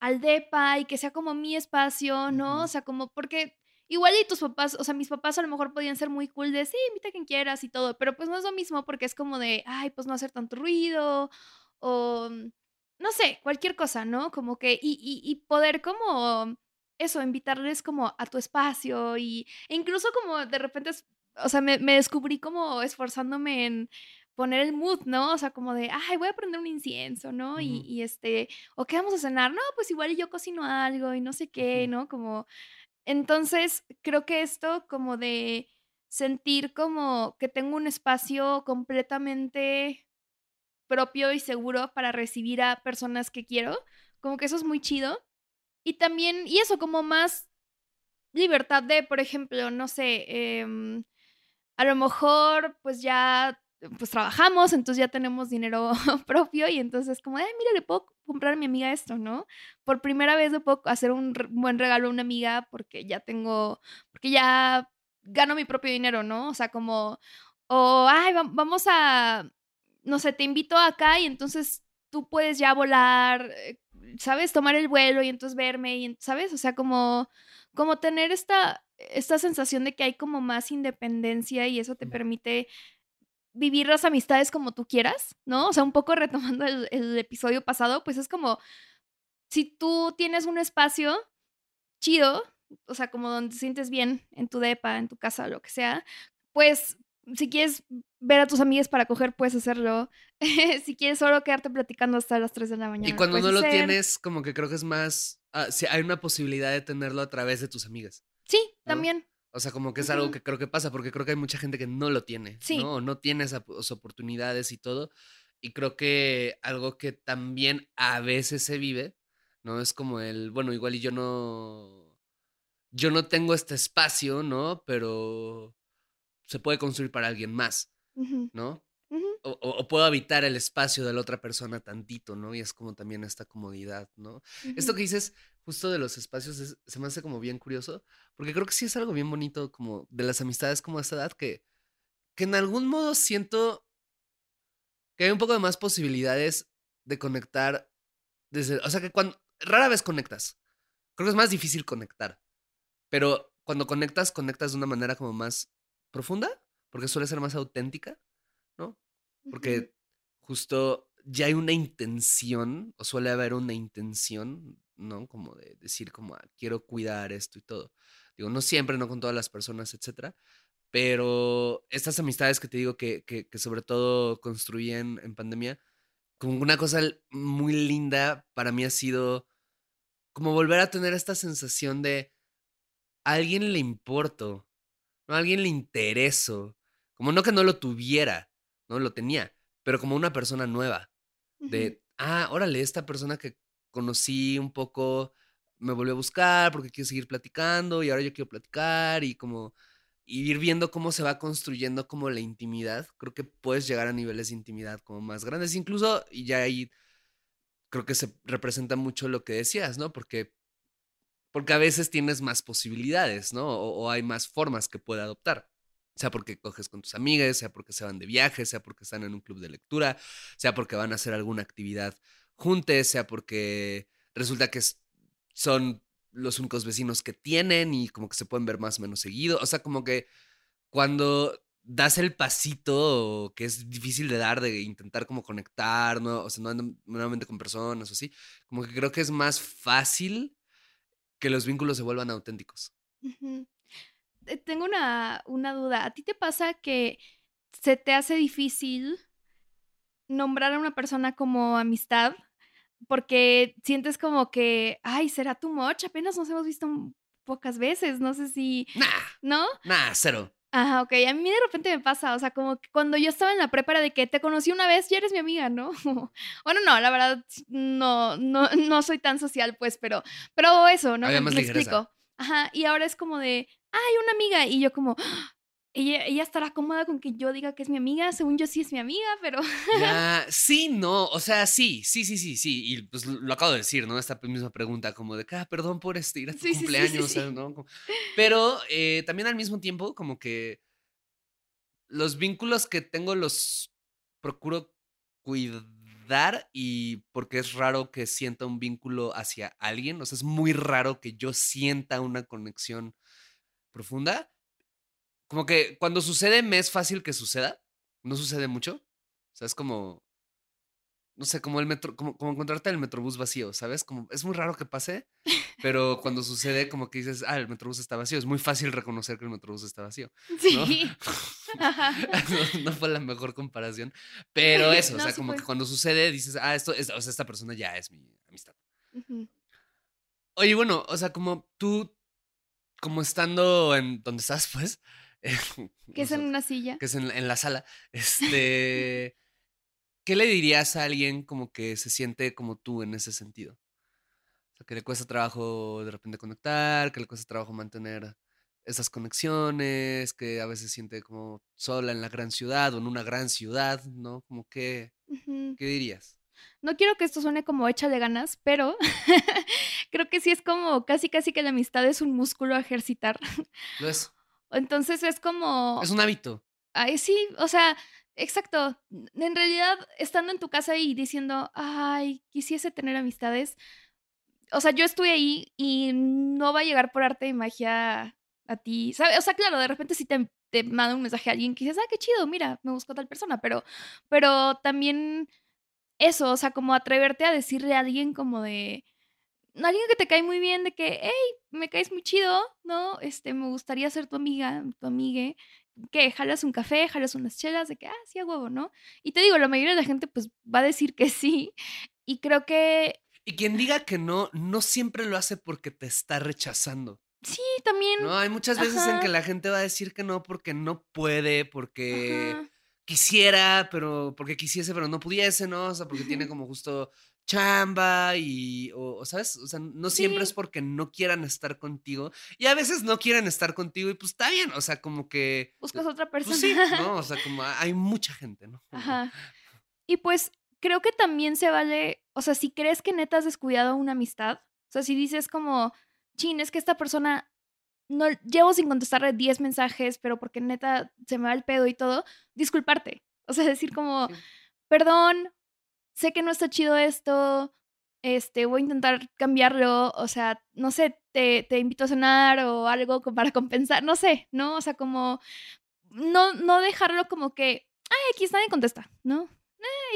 al depa y que sea como mi espacio, ¿no? O sea, como porque igual y tus papás, o sea, mis papás a lo mejor podían ser muy cool de, sí, invita a quien quieras y todo, pero pues no es lo mismo porque es como de, ay, pues no hacer tanto ruido o mm, no sé, cualquier cosa, ¿no? Como que, y, y, y poder como eso, invitarles como a tu espacio y e incluso como de repente, o sea, me, me descubrí como esforzándome en poner el mood, ¿no? O sea, como de, ay, voy a prender un incienso, ¿no? Y, este, o qué vamos a cenar, no, pues igual yo cocino algo y no sé qué. ¿no? Como, entonces, creo que esto como de sentir como que tengo un espacio completamente propio y seguro para recibir a personas que quiero, como que eso es muy chido. Y también, y eso, como más libertad de, por ejemplo, no sé, em, a lo mejor pues ya pues trabajamos, entonces ya tenemos dinero propio y entonces como, ay, mira, le puedo comprar a mi amiga esto, ¿no? Por primera vez le puedo hacer un buen regalo a una amiga porque ya tengo, porque ya gano mi propio dinero, ¿no? O sea, como, o, ay, va- vamos a, no sé, te invito acá y entonces tú puedes ya volar, eh, ¿sabes? Tomar el vuelo y entonces verme, y, ¿sabes? O sea, como, como tener esta, esta sensación de que hay como más independencia y eso te permite vivir las amistades como tú quieras, ¿no? O sea, un poco retomando el, el episodio pasado, pues es como, si tú tienes un espacio chido, o sea, como donde te sientes bien en tu depa, en tu casa, lo que sea, pues si quieres ver a tus amigas para coger, puedes hacerlo. si quieres solo quedarte platicando hasta las 3 de la mañana. Y cuando no lo hacer. tienes, como que creo que es más... ah, sí, hay una posibilidad de tenerlo a través de tus amigas. Sí, ¿no? también. O sea, como que es algo que creo que pasa, porque creo que hay mucha gente que no lo tiene, Sí. ¿no? O no tiene esas oportunidades y todo. Y creo que algo que también a veces se vive, ¿no? Es como el, bueno, igual y yo no, yo no tengo este espacio, ¿no? Pero se puede construir para alguien más, ¿no? O, o- o puedo habitar el espacio de la otra persona tantito, ¿no? Y es como también esta comodidad, ¿no? Esto que dices justo de los espacios es- se me hace como bien curioso, porque creo que sí es algo bien bonito como de las amistades como a esta edad, que, que en algún modo siento que hay un poco de más posibilidades de conectar desde, o sea que cuando, rara vez conectas, creo que es más difícil conectar, pero cuando conectas, conectas de una manera como más profunda, porque suele ser más auténtica, ¿no? Porque justo ya hay una intención, o suele haber una intención, ¿no? Como de decir, como, "Ah, quiero cuidar esto y todo. Digo, no siempre, no con todas las personas, etcétera. Pero estas amistades que te digo que, que, que sobre todo construí en, en pandemia, como una cosa muy linda para mí ha sido como volver a tener esta sensación de a alguien le importo, ¿no? a alguien le intereso, como no que no lo tuviera, no lo tenía, pero como una persona nueva, de, ah, órale, esta persona que conocí un poco me volvió a buscar porque quiere seguir platicando y ahora yo quiero platicar y como ir viendo cómo se va construyendo como la intimidad. Creo que puedes llegar a niveles de intimidad como más grandes, incluso, y ya ahí creo que se representa mucho lo que decías, ¿no? Porque, porque a veces tienes más posibilidades, ¿no? O, hay más formas que puede adoptar. Sea porque coges con tus amigas, sea porque se van de viaje, sea porque están en un club de lectura, sea porque van a hacer alguna actividad juntos, sea porque resulta que son los únicos vecinos que tienen y como que se pueden ver más o menos seguido. O sea, como que cuando das el pasito que es difícil de dar, de intentar como conectar. O sea, no nuevamente con personas o así, como que creo que es más fácil que los vínculos se vuelvan auténticos. Eh, tengo una, una duda. ¿A ti te pasa que se te hace difícil nombrar a una persona como amistad? porque sientes como que, ay, será too much, apenas nos hemos visto pocas veces, no sé si... Nah. ¿No? Nah, cero. Ajá, ok, a mí de repente me pasa, o sea, como que cuando yo estaba en la prepara de que te conocí una vez, ya eres mi amiga, ¿no? bueno, no, la verdad, no, no, no soy tan social, pues, pero, pero eso, ¿no? me, me explico. Ajá, y ahora es como de, ay, una amiga, y yo como, ella, ella, estará cómoda con que yo diga que es mi amiga, según yo sí es mi amiga, pero... Ya, sí, no, o sea, sí, sí, sí, sí, sí, y pues lo acabo de decir, ¿no? Esta misma pregunta como de, ah, perdón por este, ir a tu cumpleaños, ¿no? Pero eh, también al mismo tiempo como que los vínculos que tengo los procuro cuidar y porque es raro que sienta un vínculo hacia alguien, o sea, es muy raro que yo sienta una conexión profunda como que cuando sucede me es fácil que suceda, no sucede mucho. O sea, es como, no sé, como el metro, como, como encontrarte el metrobús vacío, ¿sabes? Como es muy raro que pase, pero cuando sucede como que dices, ah, el metrobús está vacío, es muy fácil reconocer que el metrobús está vacío. Sí. ¿no? fue la mejor comparación, pero eso, o sea, como que cuando sucede dices, ah, esto, es, o sea, esta persona ya es mi amistad. Oye, bueno, o sea, como tú, como estando en donde estás, pues, que es en una silla. Que es en, la sala. Este. ¿Qué le dirías a alguien como que se siente como tú en ese sentido? O sea, que le cuesta trabajo de repente conectar, que le cuesta trabajo mantener esas conexiones, que a veces siente como sola en la gran ciudad o en una gran ciudad, ¿no? Como que, ¿qué dirías? No quiero que esto suene como hecha de ganas, pero creo que sí es como casi casi que la amistad es un músculo a ejercitar. Lo es. Entonces es como... Es un hábito. Ay, sí, o sea, exacto. En realidad, estando en tu casa y diciendo, ay, quisiese tener amistades, o sea, yo estoy ahí y no va a llegar por arte de magia a ti. ¿sabes? O sea, claro, de repente si te, te manda un mensaje a alguien que dices, ah, qué chido, mira, me busco tal persona, pero, pero también eso, o sea, como atreverte a decirle a alguien como de, alguien que te cae muy bien, de que, hey, me caes muy chido, ¿no? Este, me gustaría ser tu amiga, tu amigue, que jalas un café, jalas unas chelas, de que, ah, sí, a huevo, ¿no? Y te digo, la mayoría de la gente, pues, va a decir que sí. Y creo que. Y quien diga que no, no siempre lo hace porque te está rechazando. Sí, también. No, hay muchas veces en que la gente va a decir que no porque no puede, porque quisiera, pero porque quisiese, pero no pudiese, ¿no? O sea, porque tiene como justo chamba y, o, ¿sabes? O sea, no siempre es porque no quieran estar contigo y a veces no quieren estar contigo y pues está bien, o sea, como que... Buscas otra persona. Pues sí, ¿no? O sea, como hay mucha gente, ¿no? Ajá. Y pues creo que también se vale, o sea, si crees que neta has descuidado una amistad, o sea, si dices como, chin, es que esta persona no llevo sin contestarle 10 mensajes, pero porque neta se me va el pedo y todo, disculparte. O sea, decir como, perdón, sé que no está chido esto, este, voy a intentar cambiarlo, o sea, no sé, te, te invito a cenar o algo para compensar, no sé, ¿no? O sea, como no, no dejarlo como que, ay, X, nadie contesta, ¿no?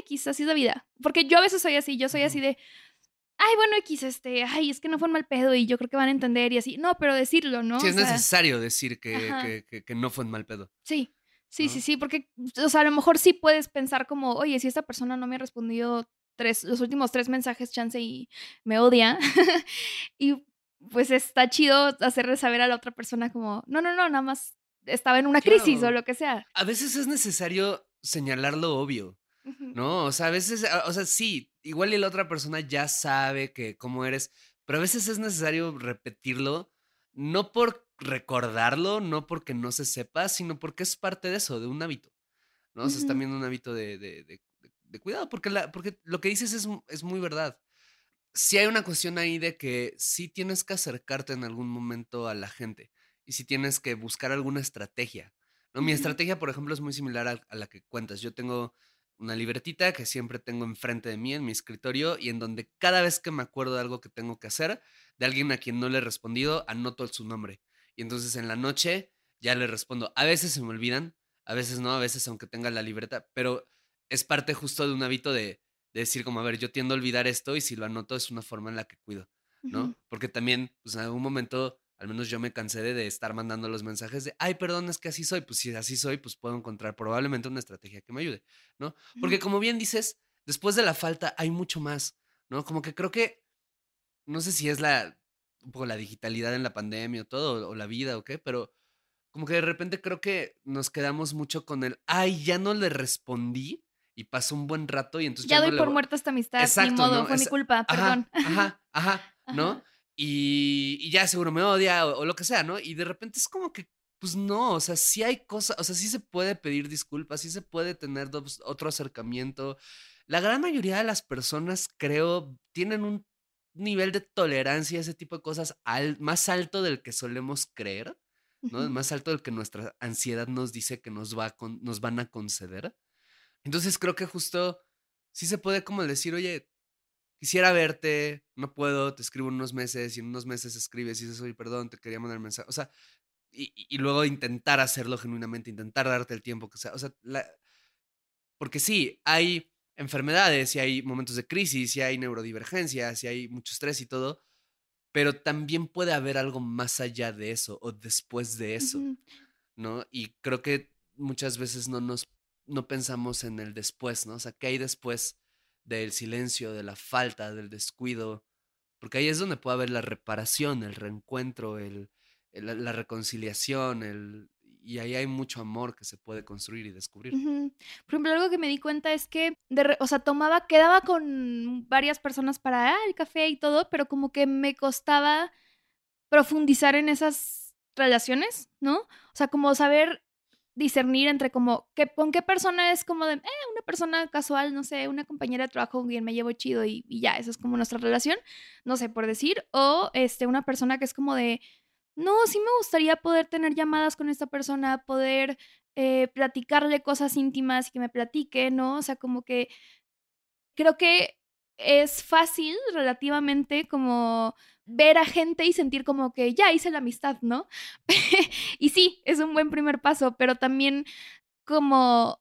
X, así es la vida. Porque yo a veces soy así, yo soy así de, ay, bueno, X, este, ay, es que no fue un mal pedo y yo creo que van a entender y así. No, pero decirlo, ¿no? Sí, es O sea, necesario decir que, Ajá. que- que- que no fue un mal pedo. Sí, sí, ¿no? sí, sí, porque, o sea, a lo mejor sí puedes pensar como, oye, si esta persona no me ha respondido tres, los últimos tres mensajes, chance y me odia. y pues está chido hacerle saber a la otra persona como, no, no, no, nada más estaba en una crisis o Claro. lo que sea. A veces es necesario señalar lo obvio. ¿no? O sea, a veces, a- o sea, sí, igual y la otra persona ya sabe que cómo eres, pero a veces es necesario repetirlo, no por recordarlo, no porque no se sepa, sino porque es parte de eso, de un hábito, ¿no? O sea, es también un hábito de, de- de- cuidado, porque, la, porque lo que dices es, es muy verdad. Sí hay una cuestión ahí de que sí tienes que acercarte en algún momento a la gente y sí tienes que buscar alguna estrategia. ¿no? Mi estrategia, por ejemplo, es muy similar a, a la que cuentas. Yo tengo una libretita que siempre tengo enfrente de mí en mi escritorio y en donde cada vez que me acuerdo de algo que tengo que hacer, de alguien a quien no le he respondido, anoto su nombre. Y entonces en la noche ya le respondo. A veces se me olvidan, a veces no, a veces aunque tenga la libreta, pero es parte justo de un hábito de, de decir como, a ver, yo tiendo a olvidar esto y si lo anoto es una forma en la que cuido, ¿no? Porque también, pues en algún momento, al menos yo me cansé de, de estar mandando los mensajes de, ay, perdón, es que así soy. Pues si así soy, pues puedo encontrar probablemente una estrategia que me ayude, ¿no? Porque como bien dices, después de la falta hay mucho más, ¿no? Como que creo que, no sé si es la, un poco la digitalidad en la pandemia o todo, o la vida o qué, pero como que de repente creo que nos quedamos mucho con el, ay, ya no le respondí y pasó un buen rato y entonces Ya no doy le por vo- muerta esta amistad, ni Exacto, modo, ¿no? fue mi Es- culpa, perdón. Ajá, ajá, ajá, ¿no? Y, y ya seguro me odia o, o lo que sea, ¿no? Y de repente es como que, pues no, o sea, sí hay cosas, o sea, sí se puede pedir disculpas, sí se puede tener dos- otro acercamiento. La gran mayoría de las personas, creo, tienen un nivel de tolerancia a ese tipo de cosas al- más alto del que solemos creer, ¿no? Más alto del que nuestra ansiedad nos dice que nos, va a con- nos van a conceder. Entonces creo que justo sí se puede como decir, oye, quisiera verte, no puedo, te escribo en unos meses y en unos meses escribes y dices, oye, perdón, te quería mandar mensaje. O sea, y, y- y luego intentar hacerlo genuinamente, intentar darte el tiempo que sea. O sea, la- porque sí, hay enfermedades y hay momentos de crisis y hay neurodivergencias y hay mucho estrés y todo, pero también puede haber algo más allá de eso o después de eso. ¿no? Y creo que muchas veces no nos no pensamos en el después, ¿no? O sea, ¿qué hay después del silencio, de la falta, del descuido? Porque ahí es donde puede haber la reparación, el reencuentro, el, la reconciliación, el, y ahí hay mucho amor que se puede construir y descubrir. Por ejemplo, algo que me di cuenta es que, de o sea, tomaba, quedaba con varias personas para ah, el café y todo, pero como que me costaba profundizar en esas relaciones, ¿no? O sea, como saber discernir entre como que, con qué persona es como de, eh, una persona casual, no sé, una compañera de trabajo con me llevo chido y, y ya, esa es como nuestra relación, no sé, por decir, o este, una persona que es como de, no, sí me gustaría poder tener llamadas con esta persona, poder eh, platicarle cosas íntimas y que me platique, ¿no? O sea, como que creo que es fácil relativamente como ver a gente y sentir como que ya hice la amistad, ¿no? y sí, es un buen primer paso, pero también como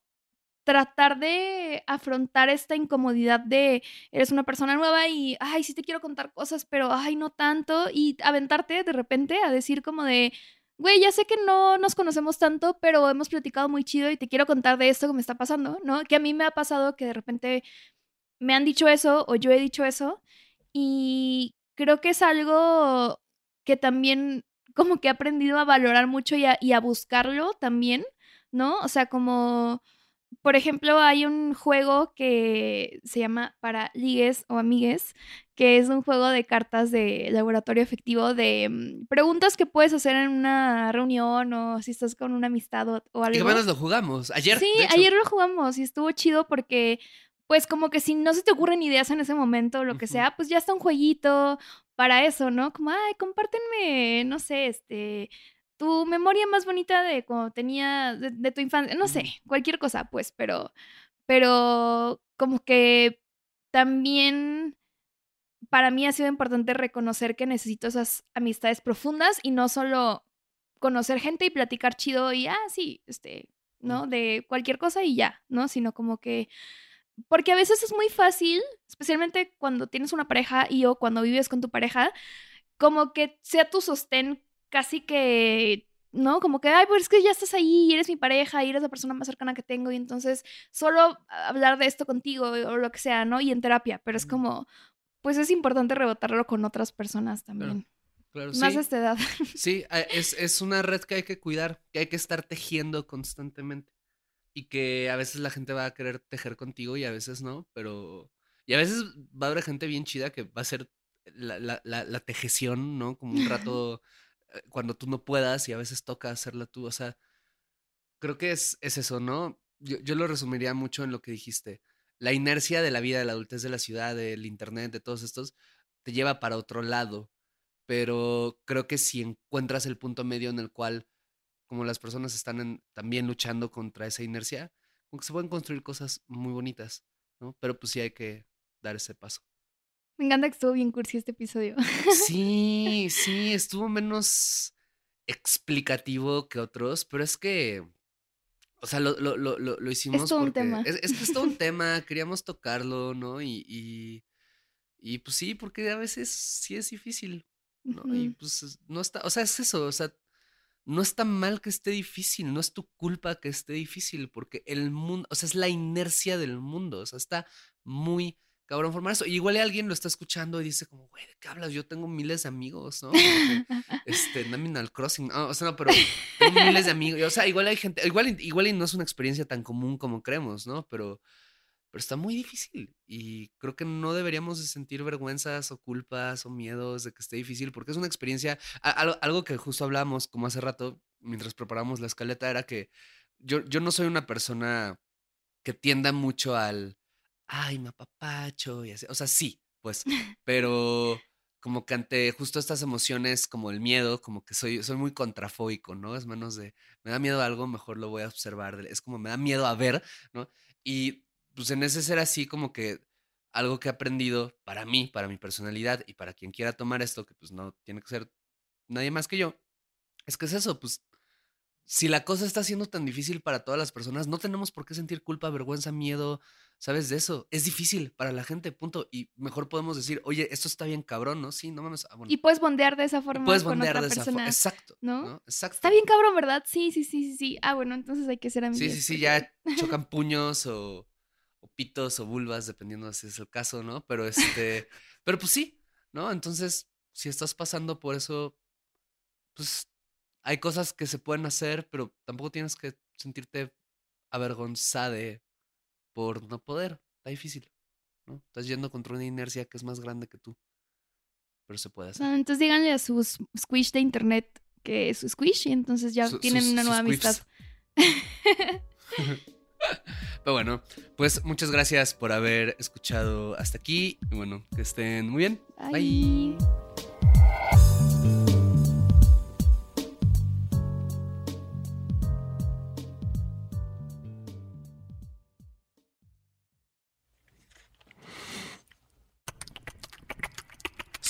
tratar de afrontar esta incomodidad de eres una persona nueva y, ay, sí te quiero contar cosas, pero, ay, no tanto, y aventarte de repente a decir como de, güey, ya sé que no nos conocemos tanto, pero hemos platicado muy chido y te quiero contar de esto que me está pasando, ¿no? Que a mí me ha pasado que de repente me han dicho eso o yo he dicho eso y creo que es algo que también como que he aprendido a valorar mucho y a, y a buscarlo también, ¿no? O sea, como, por ejemplo, hay un juego que se llama para ligues o amigues, que es un juego de cartas de laboratorio efectivo de mm, preguntas que puedes hacer en una reunión o si estás con una amistad o, o ¿Y algo. qué menos lo jugamos? Ayer. Sí, de hecho. ayer lo jugamos y estuvo chido porque, pues, como que si no se te ocurren ideas en ese momento o lo que sea, pues ya está un jueguito para eso, ¿no? Como, ay, compártenme, no sé, este, tu memoria más bonita de cuando tenía, de, de tu infancia, no sé, cualquier cosa, pues, pero, pero como que también para mí ha sido importante reconocer que necesito esas amistades profundas y no solo conocer gente y platicar chido y, ah, sí, este, ¿no? De cualquier cosa y ya, ¿no? Sino como que porque a veces es muy fácil, especialmente cuando tienes una pareja y o cuando vives con tu pareja, como que sea tu sostén casi que, ¿no? Como que, ay, pues es que ya estás ahí y eres mi pareja y eres la persona más cercana que tengo y entonces solo hablar de esto contigo o lo que sea, ¿no? Y en terapia, pero es como, pues es importante rebotarlo con otras personas también. Claro, Más sí. a esta edad. Sí, a- es, es una red que hay que cuidar, que hay que estar tejiendo constantemente. Y que a veces la gente va a querer tejer contigo y a veces no, pero... Y a veces va a haber gente bien chida que va a hacer la, la, la, la tejeción, ¿no? Como un rato eh, cuando tú no puedas y a veces toca hacerla tú. O sea, creo que es, es eso, ¿no? Yo, yo lo resumiría mucho en lo que dijiste. La inercia de la vida, de la adultez de la ciudad, del internet, de todos estos, te lleva para otro lado pero creo que si encuentras el punto medio en el cual, como las personas están también luchando contra esa inercia, como que se pueden construir cosas muy bonitas, ¿no? Pero pues sí hay que dar ese paso. Me encanta que estuvo bien cursi este episodio. Sí, sí, estuvo menos explicativo que otros, pero es que, o sea, lo, lo, lo, lo, lo hicimos todo un porque tema. Es, es que es todo un tema, queríamos tocarlo, ¿no? Y, y, y pues sí, porque a veces sí es difícil, ¿no? Y pues es- no está, o sea, es eso, o sea, no está mal que esté difícil, no es tu culpa que esté difícil, porque el mundo, o sea, es la inercia del mundo, o sea, está muy cabrón formar eso. Y igual alguien lo está escuchando y dice como, güey, ¿de qué hablas? Yo tengo miles de amigos, ¿no? Este, en Animal Crossing, no, o sea, no, pero tengo miles de amigos, o sea, igual hay gente, igual, igual y no es una experiencia tan común como creemos, ¿no? Pero, pero está muy difícil y creo que no deberíamos de sentir vergüenzas o culpas o miedos de que esté difícil porque es una experiencia, algo que justo hablamos como hace rato mientras preparamos la escaleta era que yo, yo no soy una persona que tienda mucho al, ay, me apapacho y así, o sea, sí, pues, pero como que ante justo estas emociones como el miedo, como que soy, soy muy contrafóbico, ¿no? Es menos de, me da miedo algo, mejor lo voy a observar, es como me da miedo a ver, ¿no? Y pues en ese ser así como que algo que he aprendido para mí, para mi personalidad y para quien quiera tomar esto, que pues no tiene que ser nadie más que yo, es que es eso, pues si la cosa está siendo tan difícil para todas las personas, no tenemos por qué sentir culpa, vergüenza, miedo, ¿sabes de eso? Es difícil para la gente, punto. Y mejor podemos decir, oye, esto está bien cabrón, ¿no? Sí, no mames. ah, bueno, Y puedes bondear de esa y forma puedes con bondear otra de esa forma. Exacto. ¿no? ¿no? Exacto. Está bien cabrón, ¿verdad? Sí, sí, sí, sí, sí. Ah, bueno, entonces hay que ser amigos. Sí, sí, sí, ya chocan puños o, o pitos o vulvas, dependiendo si es el caso, ¿no? Pero este, pero pues sí, ¿no? Entonces, si estás pasando por eso, pues hay cosas que se pueden hacer, pero tampoco tienes que sentirte avergonzada por no poder. Está difícil, ¿no? Estás yendo contra una inercia que es más grande que tú, pero se puede hacer. Ah, entonces díganle a sus squish de internet que es su squish y entonces ya Su- tienen sus- una nueva amistad. Pero bueno, pues muchas gracias por haber escuchado hasta aquí. Y bueno, que estén muy bien. Bye.